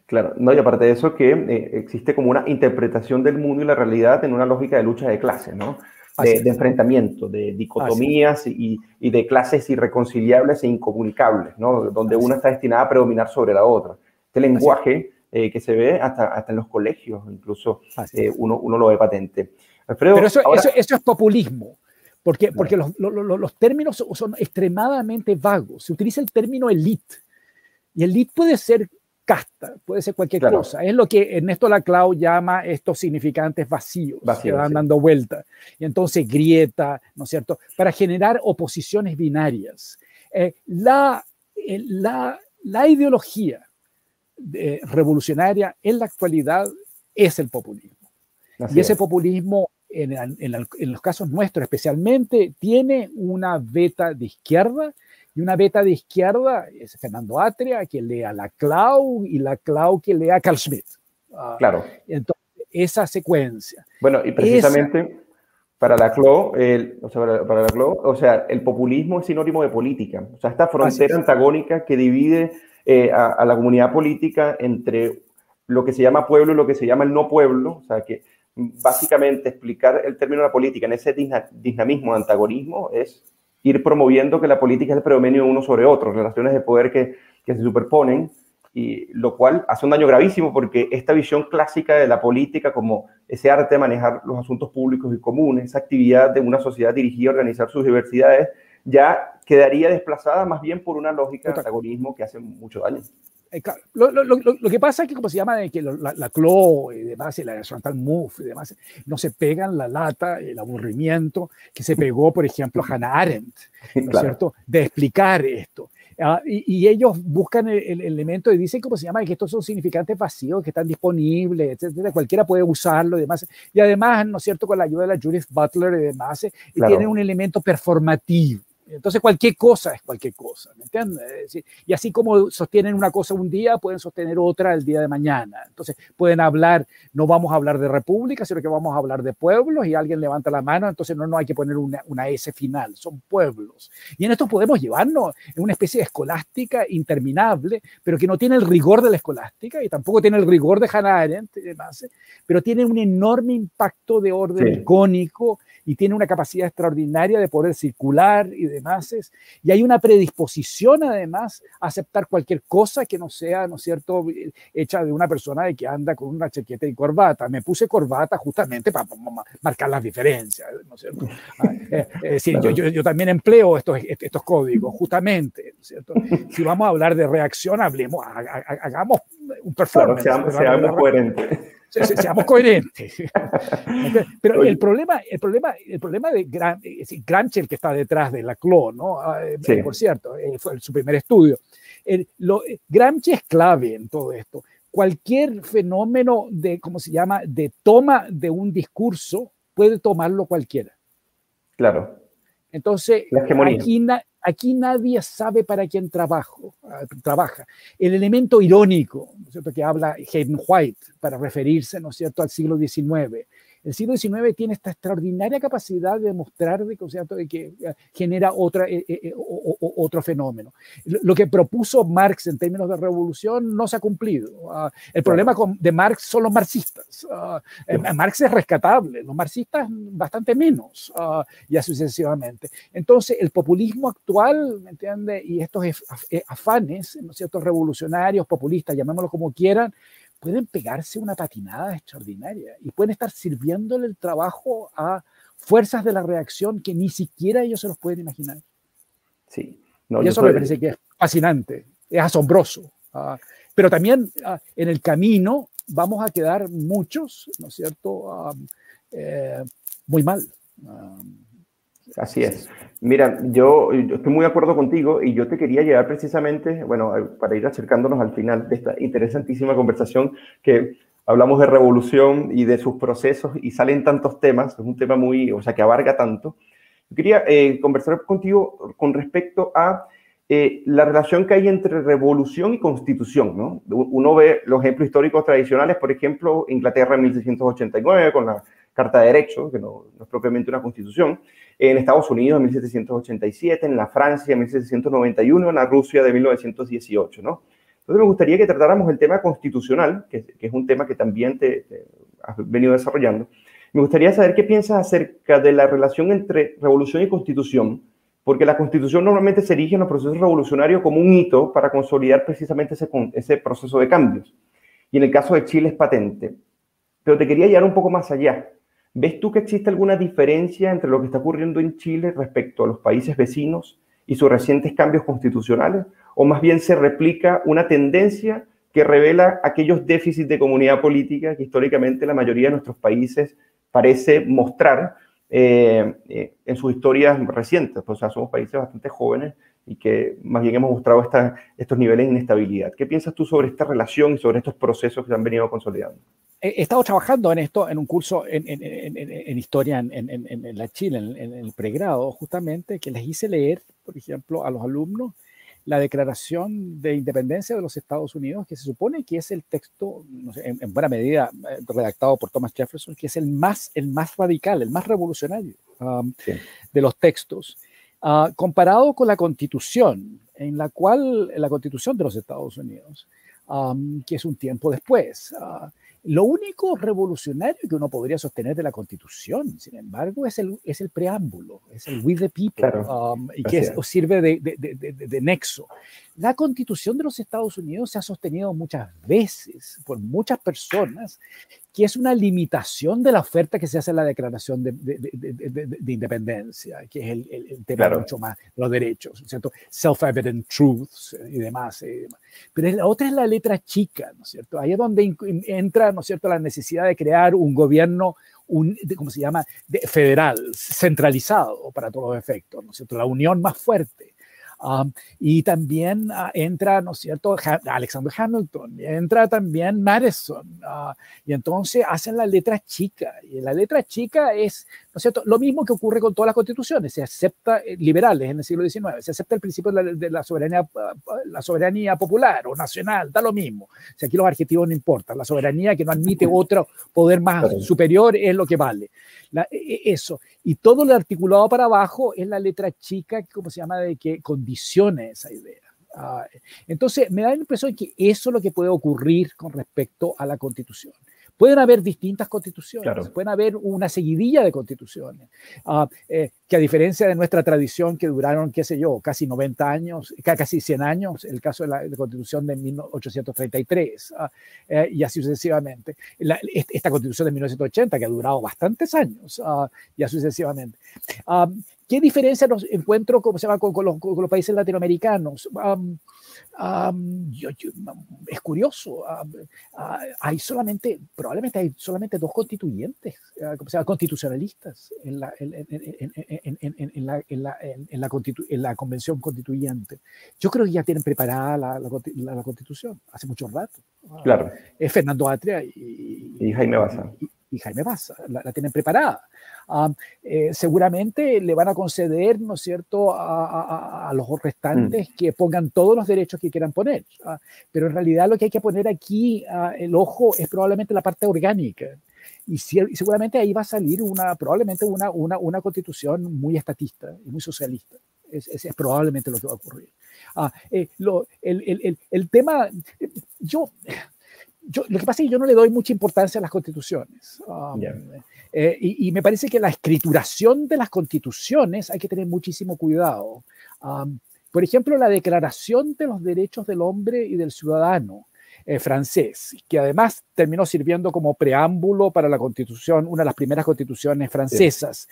Claro, no, y aparte de eso, que eh, existe como una interpretación del mundo y la realidad en una lógica de lucha de clases, ¿no? De, enfrentamiento, de dicotomías y, y, de clases irreconciliables e incomunicables, ¿no? Donde una está destinada a predominar sobre la otra. Este lenguaje eh, que se ve hasta, hasta en los colegios, incluso eh, uno, uno lo ve patente. Pero eso, eso, eso, es populismo. Porque, porque los, los, los, términos son extremadamente vagos. Se utiliza el término elite. Y elite puede ser casta, puede ser cualquier cosa. Es lo que Ernesto Laclau llama estos significantes vacíos que van dando vuelta. Y entonces grieta, ¿no es cierto? Para generar oposiciones binarias. Eh, la, eh, la, la, ideología de, revolucionaria en la actualidad es el populismo. y ese populismo en, los casos nuestros especialmente, tiene una beta de izquierda y una beta de izquierda es Fernando Atria, que lea la Clau y la Clau que lea Carl Schmitt. Ah, claro. Entonces, esa secuencia. Bueno, y precisamente para la Clau, el, o sea, para, la Clau, o sea, el populismo es sinónimo de política. O sea, esta frontera antagónica que divide eh, a, a la comunidad política entre lo que se llama pueblo y lo que se llama el no pueblo, o sea, que básicamente explicar el término de la política en ese dinamismo, antagonismo, es ir promoviendo que la política es el predominio de uno sobre otro, relaciones de poder que, que se superponen, y lo cual hace un daño gravísimo porque esta visión clásica de la política como ese arte de manejar los asuntos públicos y comunes, esa actividad de una sociedad dirigida a organizar sus diversidades, ya quedaría desplazada más bien por una lógica de antagonismo que hace mucho daño. Eh, lo, lo, lo, lo, que pasa es que, como se llama, que la, la CLO y demás, y la frontal move y demás, no se pegan la lata, el aburrimiento que se pegó, por ejemplo, a Hannah Arendt, ¿no es cierto?, de explicar esto. Ah, y, ellos buscan el, elemento y dicen, ¿cómo se llama?, que estos son significantes vacíos que están disponibles, etcétera, cualquiera puede usarlo y demás. Y además, ¿no es cierto?, con la ayuda de la Judith Butler y demás, y tienen un elemento performativo. Entonces cualquier cosa es cualquier cosa, ¿me entiendes? Y así como sostienen una cosa un día, pueden sostener otra el día de mañana. Entonces pueden hablar, no vamos a hablar de república, sino que vamos a hablar de pueblos y alguien levanta la mano, entonces no, no hay que poner una, una S final, son pueblos. Y en esto podemos llevarnos en una especie de escolástica interminable, pero que no tiene el rigor de la escolástica y tampoco tiene el rigor de Hannah Arendt y demás, pero tiene un enorme impacto de orden icónico y tiene una capacidad extraordinaria de poder circular y demás. Y hay una predisposición además a aceptar cualquier cosa que no sea, ¿no es cierto?, hecha de una persona de que anda con una chaqueta y corbata. Me puse corbata justamente para marcar las diferencias, ¿no es cierto? Ah, eh, es decir, yo, yo, también empleo estos, estos códigos, justamente, ¿no es cierto? Si vamos a hablar de reacción, hablemos, hagamos un performance. seamos, seamos coherentes seamos coherentes. Pero el problema, el problema, el problema de Gran, Gramsci, que está detrás de la CLO, ¿no? Ah, eh, por cierto, eh, fue su primer estudio. El, lo, Gramsci es clave en todo esto. Cualquier fenómeno de, ¿cómo se llama?, de toma de un discurso puede tomarlo cualquiera. Claro. Entonces, aquí, aquí nadie sabe para quién trabajo, ah, trabaja. El elemento irónico, ¿no es cierto?, que habla Hayden White para referirse, ¿no es cierto?, al siglo XIX. El siglo XIX tiene esta extraordinaria capacidad de mostrar de, de que eh, genera otra, eh, eh, otro fenómeno. Lo que propuso Marx en términos de revolución no se ha cumplido. Ah, el problema de Marx son los marxistas. Ah, Marx es rescatable, los marxistas bastante menos, ah, y así sucesivamente. Entonces, el populismo actual, ¿me entiende? Y estos afanes, ¿no ciertos revolucionarios, populistas, llamémoslo como quieran, pueden pegarse una patinada extraordinaria y pueden estar sirviéndole el trabajo a fuerzas de la reacción que ni siquiera ellos se los pueden imaginar. Sí. y eso me parece que es fascinante, es asombroso. Ah, pero también ah, en el camino vamos a quedar muchos, ¿no es cierto?, ah, eh, muy mal. Así es. Mira, yo, estoy muy de acuerdo contigo y yo te quería llevar precisamente, bueno, para ir acercándonos al final de esta interesantísima conversación que hablamos de revolución y de sus procesos y salen tantos temas, es un tema muy, o sea, que abarca tanto. Yo quería eh, conversar contigo con respecto a eh, la relación que hay entre revolución y constitución, ¿no? Uno ve los ejemplos históricos tradicionales, por ejemplo, Inglaterra en 1689 con la Carta de Derechos, que no, es propiamente una constitución, en Estados Unidos en 1787, en la Francia en 1791, en la Rusia de 1918, ¿no? Entonces me gustaría que tratáramos el tema constitucional, que, es un tema que también te, has venido desarrollando. Me gustaría saber qué piensas acerca de la relación entre revolución y constitución, porque la constitución normalmente se erige en los procesos revolucionarios como un hito para consolidar precisamente ese, ese proceso de cambios. Y en el caso de Chile es patente. Pero te quería llevar un poco más allá. ¿Ves tú que existe alguna diferencia entre lo que está ocurriendo en Chile respecto a los países vecinos y sus recientes cambios constitucionales? ¿O más bien se replica una tendencia que revela aquellos déficits de comunidad política que históricamente la mayoría de nuestros países parece mostrar eh, eh, en sus historias recientes? O sea, somos países bastante jóvenes y que más bien hemos mostrado estos niveles de inestabilidad. ¿Qué piensas tú sobre esta relación y sobre estos procesos que se han venido consolidando? He estado trabajando en esto en un curso en, en, historia en, la Chile, en, el pregrado, justamente, que les hice leer, por ejemplo, a los alumnos la Declaración de Independencia de los Estados Unidos, que se supone que es el texto, en, buena medida, eh, redactado por Thomas Jefferson, que es el más, el más radical, el más revolucionario um, de los textos, uh, comparado con la Constitución, en la cual, la Constitución de los Estados Unidos, um, que es un tiempo después. Uh, lo único revolucionario que uno podría sostener de la Constitución, sin embargo, es el, es el preámbulo, es el with the people, um, y que sirve de, de, de, nexo. La Constitución de los Estados Unidos se ha sostenido muchas veces por muchas personas que es una limitación de la oferta que se hace en la Declaración de, Independencia, que es el, el, tema mucho más los derechos, ¿cierto? Self-evident truths y demás, eh, Pero la otra es la letra chica, ¿no es cierto? Ahí es donde entra, ¿no es cierto?, la necesidad de crear un gobierno un, ¿cómo se llama?, federal, centralizado para todos los efectos, ¿no es cierto? La unión más fuerte y también ah, entra, ¿no es cierto?, Alexander Hamilton, entra también Madison, ah, y entonces hacen la letra chica, y la letra chica es, ¿no es cierto?, lo mismo que ocurre con todas las constituciones, se acepta, eh, liberales en el siglo XIX, se acepta el principio de la, soberanía, la soberanía popular o nacional, da lo mismo, si aquí los adjetivos no importan, la soberanía que no admite otro poder más superior es lo que vale. E, e, eso. Y todo lo articulado para abajo es la letra chica, como se llama, de que condicione esa idea. Ah, entonces, me da la impresión de que eso es lo que puede ocurrir con respecto a la constitución. Pueden haber distintas constituciones, pueden haber una seguidilla de constituciones, ah, eh, que a diferencia de nuestra tradición que duraron, qué sé yo, casi 90 años, casi 100 años, el caso de la, constitución de 1833, ah, eh, y así sucesivamente. esta constitución de 1980, que ha durado bastantes años, ah, y así sucesivamente. ¿Qué diferencia nos encuentro como se llama, con, los, países latinoamericanos? es curioso, hay solamente, probablemente hay solamente dos constituyentes, uh, como se llama, constitucionalistas en la, en, en, la, en, la, en, la en la convención constituyente. Yo creo que ya tienen preparada la, la, constitución hace mucho rato. Claro. Es Fernando Atria y, y Jaime Baza y Jaime Baza, la, tienen preparada. Ah, eh, seguramente le van a conceder, ¿no es cierto?, a, los restantes mm. que pongan todos los derechos que quieran poner. Ah, pero en realidad lo que hay que poner aquí, ah, el ojo, es probablemente la parte orgánica. Y, seguramente ahí va a salir una, probablemente una, una, una constitución muy estatista y muy socialista. Es, es, probablemente lo que va a ocurrir. Ah, eh, lo, el, el, el, tema, yo, yo, lo que pasa es que yo no le doy mucha importancia a las constituciones. Um, eh, y, y, me parece que la escrituración de las constituciones hay que tener muchísimo cuidado. Um, por ejemplo, la Declaración de los Derechos del Hombre y del Ciudadano eh, francés, que además terminó sirviendo como preámbulo para la constitución, una de las primeras constituciones francesas.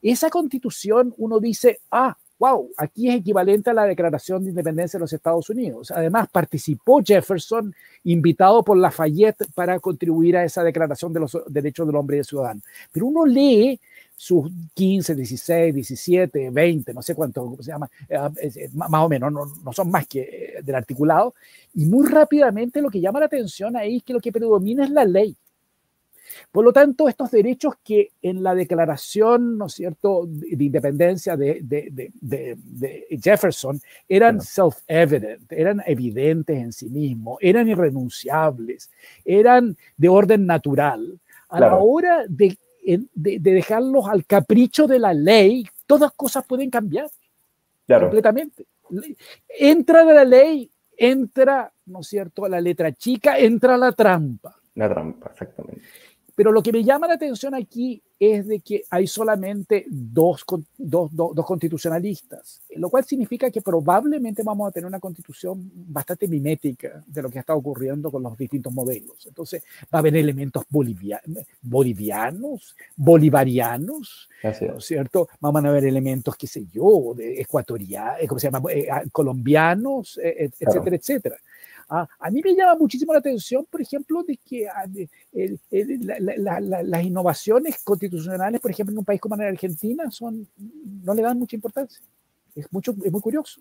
Esa constitución, uno dice, ah, wow, aquí es equivalente a la Declaración de Independencia de los Estados Unidos. Además, participó Jefferson, invitado por Lafayette para contribuir a esa Declaración de los Derechos del Hombre y del Ciudadano. Pero uno lee sus 15, 16, 17, 20, no sé cuánto se llama, eh, más o menos, no, no, son más que eh, del articulado, y muy rápidamente lo que llama la atención ahí es que lo que predomina es la ley. Por lo tanto, estos derechos que en la declaración, ¿no es cierto?, de, independencia de, de, de, Jefferson eran self-evident, eran evidentes en sí mismos, eran irrenunciables, eran de orden natural. A la hora de de, dejarlos al capricho de la ley, todas cosas pueden cambiar completamente. Entra de la ley, entra, ¿no es cierto?, la letra chica, entra la trampa. La trampa, exactamente. Pero lo que me llama la atención aquí es de que hay solamente dos, dos, dos, constitucionalistas, lo cual significa que probablemente vamos a tener una constitución bastante mimética de lo que está ocurriendo con los distintos modelos. Entonces, va a haber elementos bolivianos, bolivarianos, ¿no es cierto? Vamos a haber elementos, qué sé yo, de ecuatorianos, ¿cómo se llama? Eh, ah, colombianos, eh, etcétera, etcétera. Ah, a mí me llama muchísimo la atención, por ejemplo, de que ah, las innovaciones constitucionales, por ejemplo, en un país como en Argentina, son, no le dan mucha importancia. Es, mucho, es muy curioso.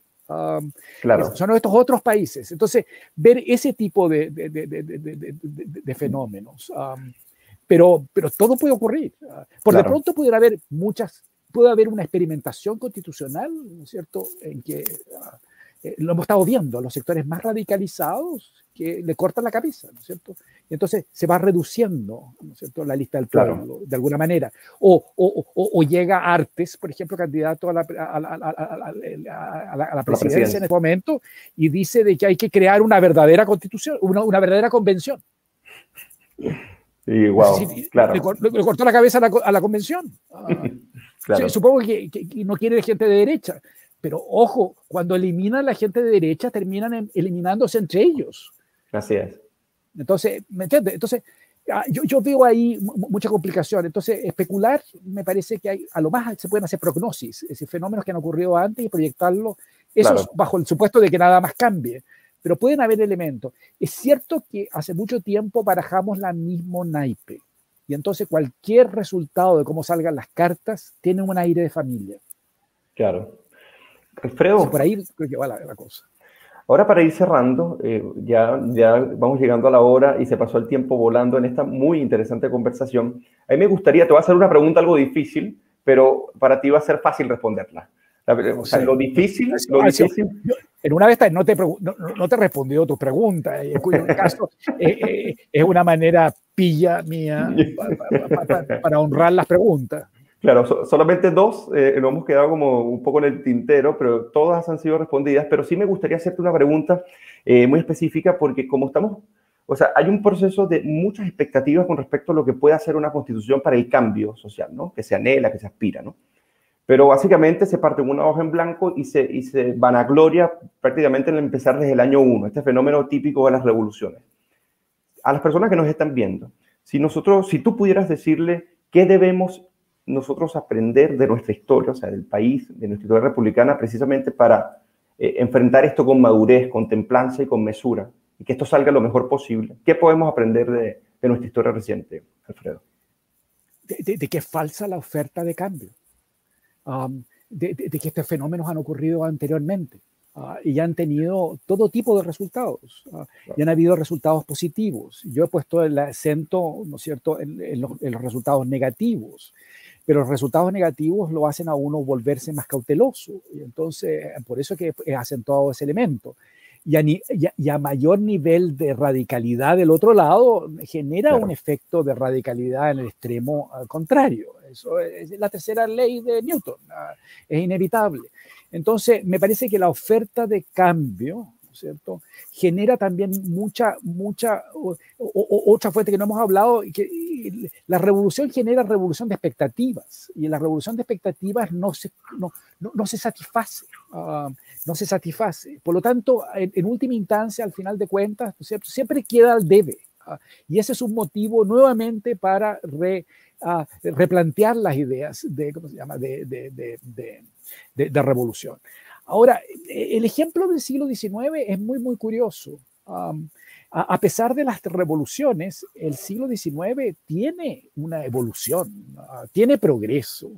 claro. Son estos otros países. Entonces, ver ese tipo de, de, fenómenos. pero, pero todo puede ocurrir. Por de pronto pudiera haber muchas, puede haber una experimentación constitucional, ¿no es cierto?, en que eh, lo hemos estado viendo, los sectores más radicalizados que le cortan la cabeza, ¿no es cierto? Y entonces se va reduciendo, ¿no es cierto?, la lista del pueblo, de alguna manera. O, o, o, llega Artes, por ejemplo, candidato a la, a la, a la, presidencia en este momento, y dice de que hay que crear una verdadera constitución, una, una verdadera convención. Y wow, claro. Le, cortó la cabeza a la, convención. Ah, supongo que, que, no quiere gente de derecha. Pero ojo, cuando eliminan a la gente de derecha, terminan em, eliminándose entre ellos. Así es. Entonces, ¿me entiendes? Entonces, ah, yo, yo, veo ahí mucha complicación. Entonces, especular, me parece que hay, a lo más se pueden hacer prognosis, es decir, fenómenos que han ocurrido antes y proyectarlo, eso bajo el supuesto de que nada más cambie. Pero pueden haber elementos. Es cierto que hace mucho tiempo barajamos la mismo naipe. Y entonces cualquier resultado de cómo salgan las cartas tiene un aire de familia. Claro. Alfredo. por ahí creo que va la, cosa. Ahora para ir cerrando, eh, ya, ya vamos llegando a la hora y se pasó el tiempo volando en esta muy interesante conversación. A mí me gustaría, te voy a hacer una pregunta algo difícil, pero para ti va a ser fácil responderla. O sea, lo difícil, lo difícil. en una vez no te, no, no te respondió tu pregunta, en cuyo caso eh, eh, es una manera pilla mía para honrar las preguntas. Claro, solamente dos eh, lo hemos quedado como un poco en el tintero, pero todas han sido respondidas. Pero sí me gustaría hacerte una pregunta eh, muy específica porque como estamos, o sea, hay un proceso de muchas expectativas con respecto a lo que puede hacer una constitución para el cambio social, ¿no? Que se anhela, que se aspira, ¿no? Pero básicamente se parte una hoja en blanco y se, y se vanagloria prácticamente en empezar desde el año uno, este fenómeno típico de las revoluciones. A las personas que nos están viendo, si nosotros, si tú pudieras decirle qué debemos nosotros aprender de nuestra historia, o sea, del país, de nuestra historia republicana, precisamente para eh, enfrentar esto con madurez, con templanza y con mesura, y que esto salga lo mejor posible. ¿Qué podemos aprender de, nuestra historia reciente, Alfredo? De, que es falsa la oferta de cambio, um, de, que estos fenómenos han ocurrido anteriormente. Uh, y han tenido todo tipo de resultados. Uh, y han habido resultados positivos. Yo he puesto el acento, ¿no es cierto?, en los, resultados negativos pero los resultados negativos lo hacen a uno volverse más cauteloso. Y entonces, por eso que he acentuado ese elemento. y a, mayor nivel de radicalidad del otro lado, genera un efecto de radicalidad en el extremo contrario. Eso es la tercera ley de Newton, es inevitable. Entonces, me parece que la oferta de cambio, ¿cierto? Genera también mucha, mucha, otra fuente que no hemos hablado, que la revolución genera revolución de expectativas y la revolución de expectativas no se, no, no, se satisface, ah, no se satisface. Por lo tanto, en, última instancia, al final de cuentas, siempre queda al debe. Ah, y ese es un motivo nuevamente para ah, replantear las ideas de, ¿cómo se llama? de, de, de, de revolución. Ahora, el ejemplo del siglo XIX es muy, muy curioso. a, pesar de las revoluciones, el siglo XIX tiene una evolución, ah, tiene progreso.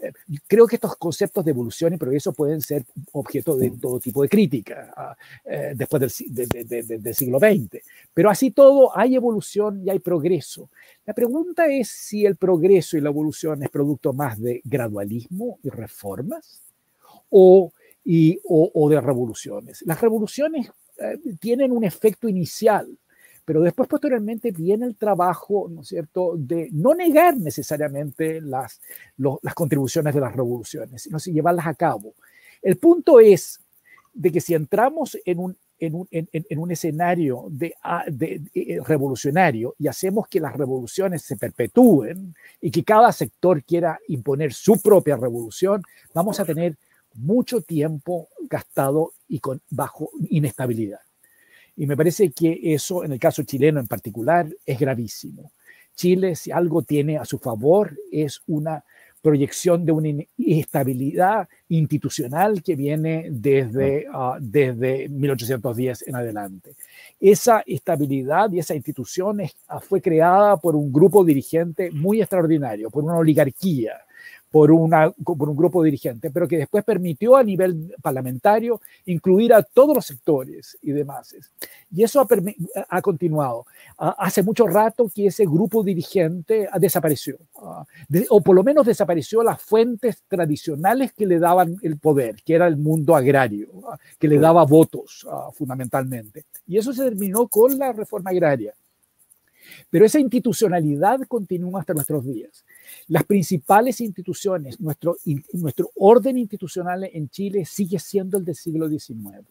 Eh, creo que estos conceptos de evolución y progreso pueden ser objeto de todo tipo de crítica ah, eh, después del, del siglo XX. Pero así todo, hay evolución y hay progreso. La pregunta es si el progreso y la evolución es producto más de gradualismo y reformas o y, o, de revoluciones. Las revoluciones eh, tienen un efecto inicial, pero después posteriormente viene el trabajo, ¿no es cierto?, de no negar necesariamente las, contribuciones de las revoluciones, sino llevarlas a cabo. El punto es de que si entramos en un, en un, en, un escenario de, ah, eh, revolucionario y hacemos que las revoluciones se perpetúen y que cada sector quiera imponer su propia revolución, vamos a tener mucho tiempo gastado y con bajo inestabilidad. Y me parece que eso, en el caso chileno en particular, es gravísimo. Chile, si algo tiene a su favor, es una proyección de una inestabilidad institucional que viene desde, uh, desde 1810 en adelante. Esa estabilidad y esa institución fue creada por un grupo dirigente muy extraordinario, por una oligarquía por, una, por un grupo dirigente, pero que después permitió a nivel parlamentario incluir a todos los sectores y demás. Y eso ha, ha continuado. hace mucho rato que ese grupo dirigente desapareció, o por lo menos desapareció las fuentes tradicionales que le daban el poder, que era el mundo agrario, que le daba votos fundamentalmente. Y eso se terminó con la reforma agraria. Pero esa institucionalidad continúa hasta nuestros días. Las principales instituciones, nuestro, nuestro orden institucional en Chile sigue siendo el del siglo XIX.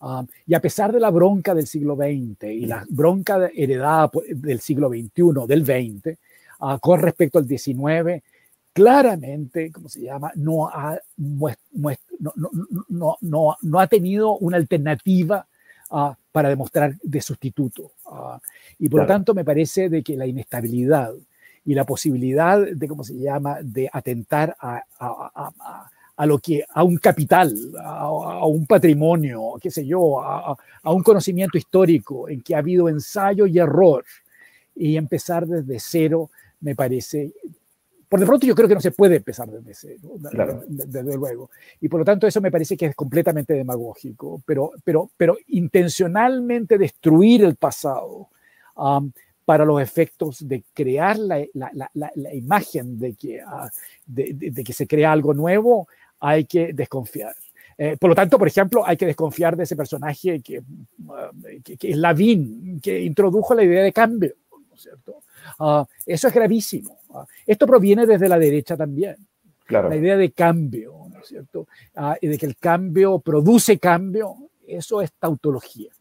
Um, y a pesar de la bronca del siglo XX y la bronca heredada del siglo XXI, del XX, uh, con respecto al XIX, claramente, ¿cómo se llama? No ha, no, no, no, no ha tenido una alternativa uh, para demostrar de sustituto. Uh, y por lo tanto me parece de que la inestabilidad y la posibilidad de, ¿cómo se llama?, de atentar a, a, a, lo que, a un capital, a, un patrimonio, qué sé yo, a, un conocimiento histórico en que ha habido ensayo y error y empezar desde cero, me parece por de pronto yo creo que no se puede empezar desde cero, desde luego. Y por lo tanto eso me parece que es completamente demagógico, pero, pero, pero intencionalmente destruir el pasado para los efectos de crear la, la, la, imagen de que, ah, de, de, que se crea algo nuevo, hay que desconfiar. Eh, por lo tanto, por ejemplo, hay que desconfiar de ese personaje que, ah, que, es Lavín, que introdujo la idea de cambio, ¿no es cierto? Ah, eso es gravísimo. esto proviene desde la derecha también. Claro. La idea de cambio, ¿no es cierto? y de que el cambio produce cambio, eso es tautología.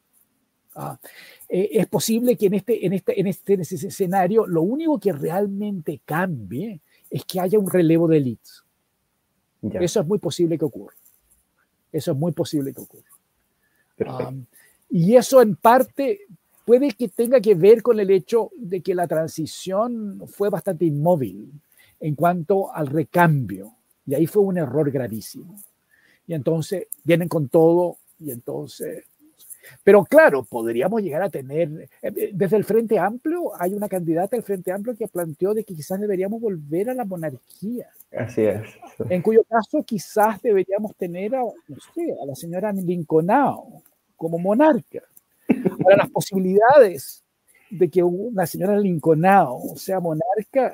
Eh, es posible que en este, en, este, en, este, en este escenario lo único que realmente cambie es que haya un relevo de elites. Eso es muy posible que ocurra. Eso es muy posible que ocurra. y eso en parte puede que tenga que ver con el hecho de que la transición fue bastante inmóvil en cuanto al recambio. Y ahí fue un error gravísimo. Y entonces vienen con todo y entonces pero claro, podríamos llegar a tener, eh, eh, desde el Frente Amplio, hay una candidata del Frente Amplio que planteó de que quizás deberíamos volver a la monarquía. Así es. En cuyo caso quizás deberíamos tener a, no sé, a la señora Lincolnao como monarca. Ahora, las posibilidades de que una señora Lincolnao sea monarca,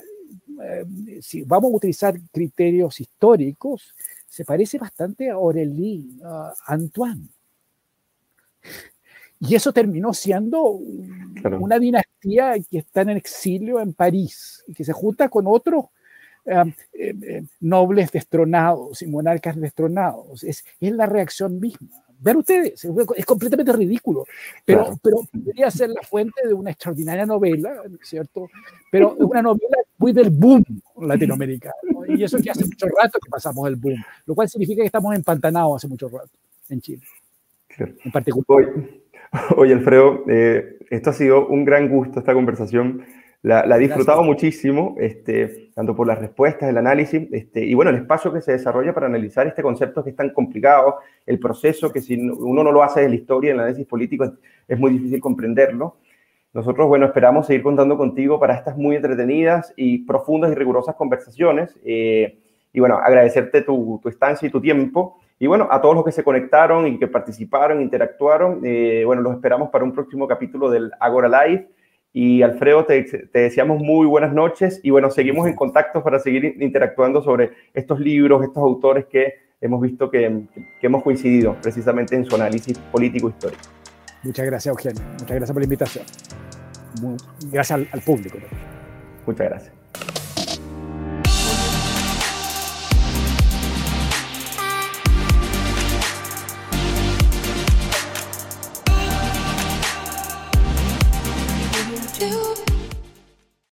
eh, si vamos a utilizar criterios históricos, se parece bastante a Aurélie Antoine. Y eso terminó siendo una dinastía que está en exilio en París y que se junta con otros eh, eh, nobles destronados y monarcas destronados. Es, es la reacción misma. Vean ustedes, es completamente ridículo, pero, pero podría ser la fuente de una extraordinaria novela, ¿cierto? Pero una novela muy del boom latinoamericano. Y eso que hace mucho rato que pasamos el boom, lo cual significa que estamos empantanados hace mucho rato en Chile. En particular. Oye, Alfredo, eh, esto ha sido un gran gusto, esta conversación. La, he disfrutado muchísimo, este, tanto por las respuestas, el análisis, este, y bueno, el espacio que se desarrolla para analizar este concepto que es tan complicado, el proceso que si uno no lo hace de la historia, el análisis político, es, muy difícil comprenderlo. Nosotros, bueno, esperamos seguir contando contigo para estas muy entretenidas y profundas y rigurosas conversaciones. Eh, y bueno, agradecerte tu, tu estancia y tu tiempo. Y bueno, a todos los que se conectaron y que participaron, interactuaron, eh, bueno, los esperamos para un próximo capítulo del Agora Live. Y Alfredo, te, te, deseamos muy buenas noches y bueno, seguimos en contacto para seguir interactuando sobre estos libros, estos autores que hemos visto que, que hemos coincidido precisamente en su análisis político-histórico. Muchas gracias, Eugenio. Muchas gracias por la invitación. gracias al, al público. Muchas gracias.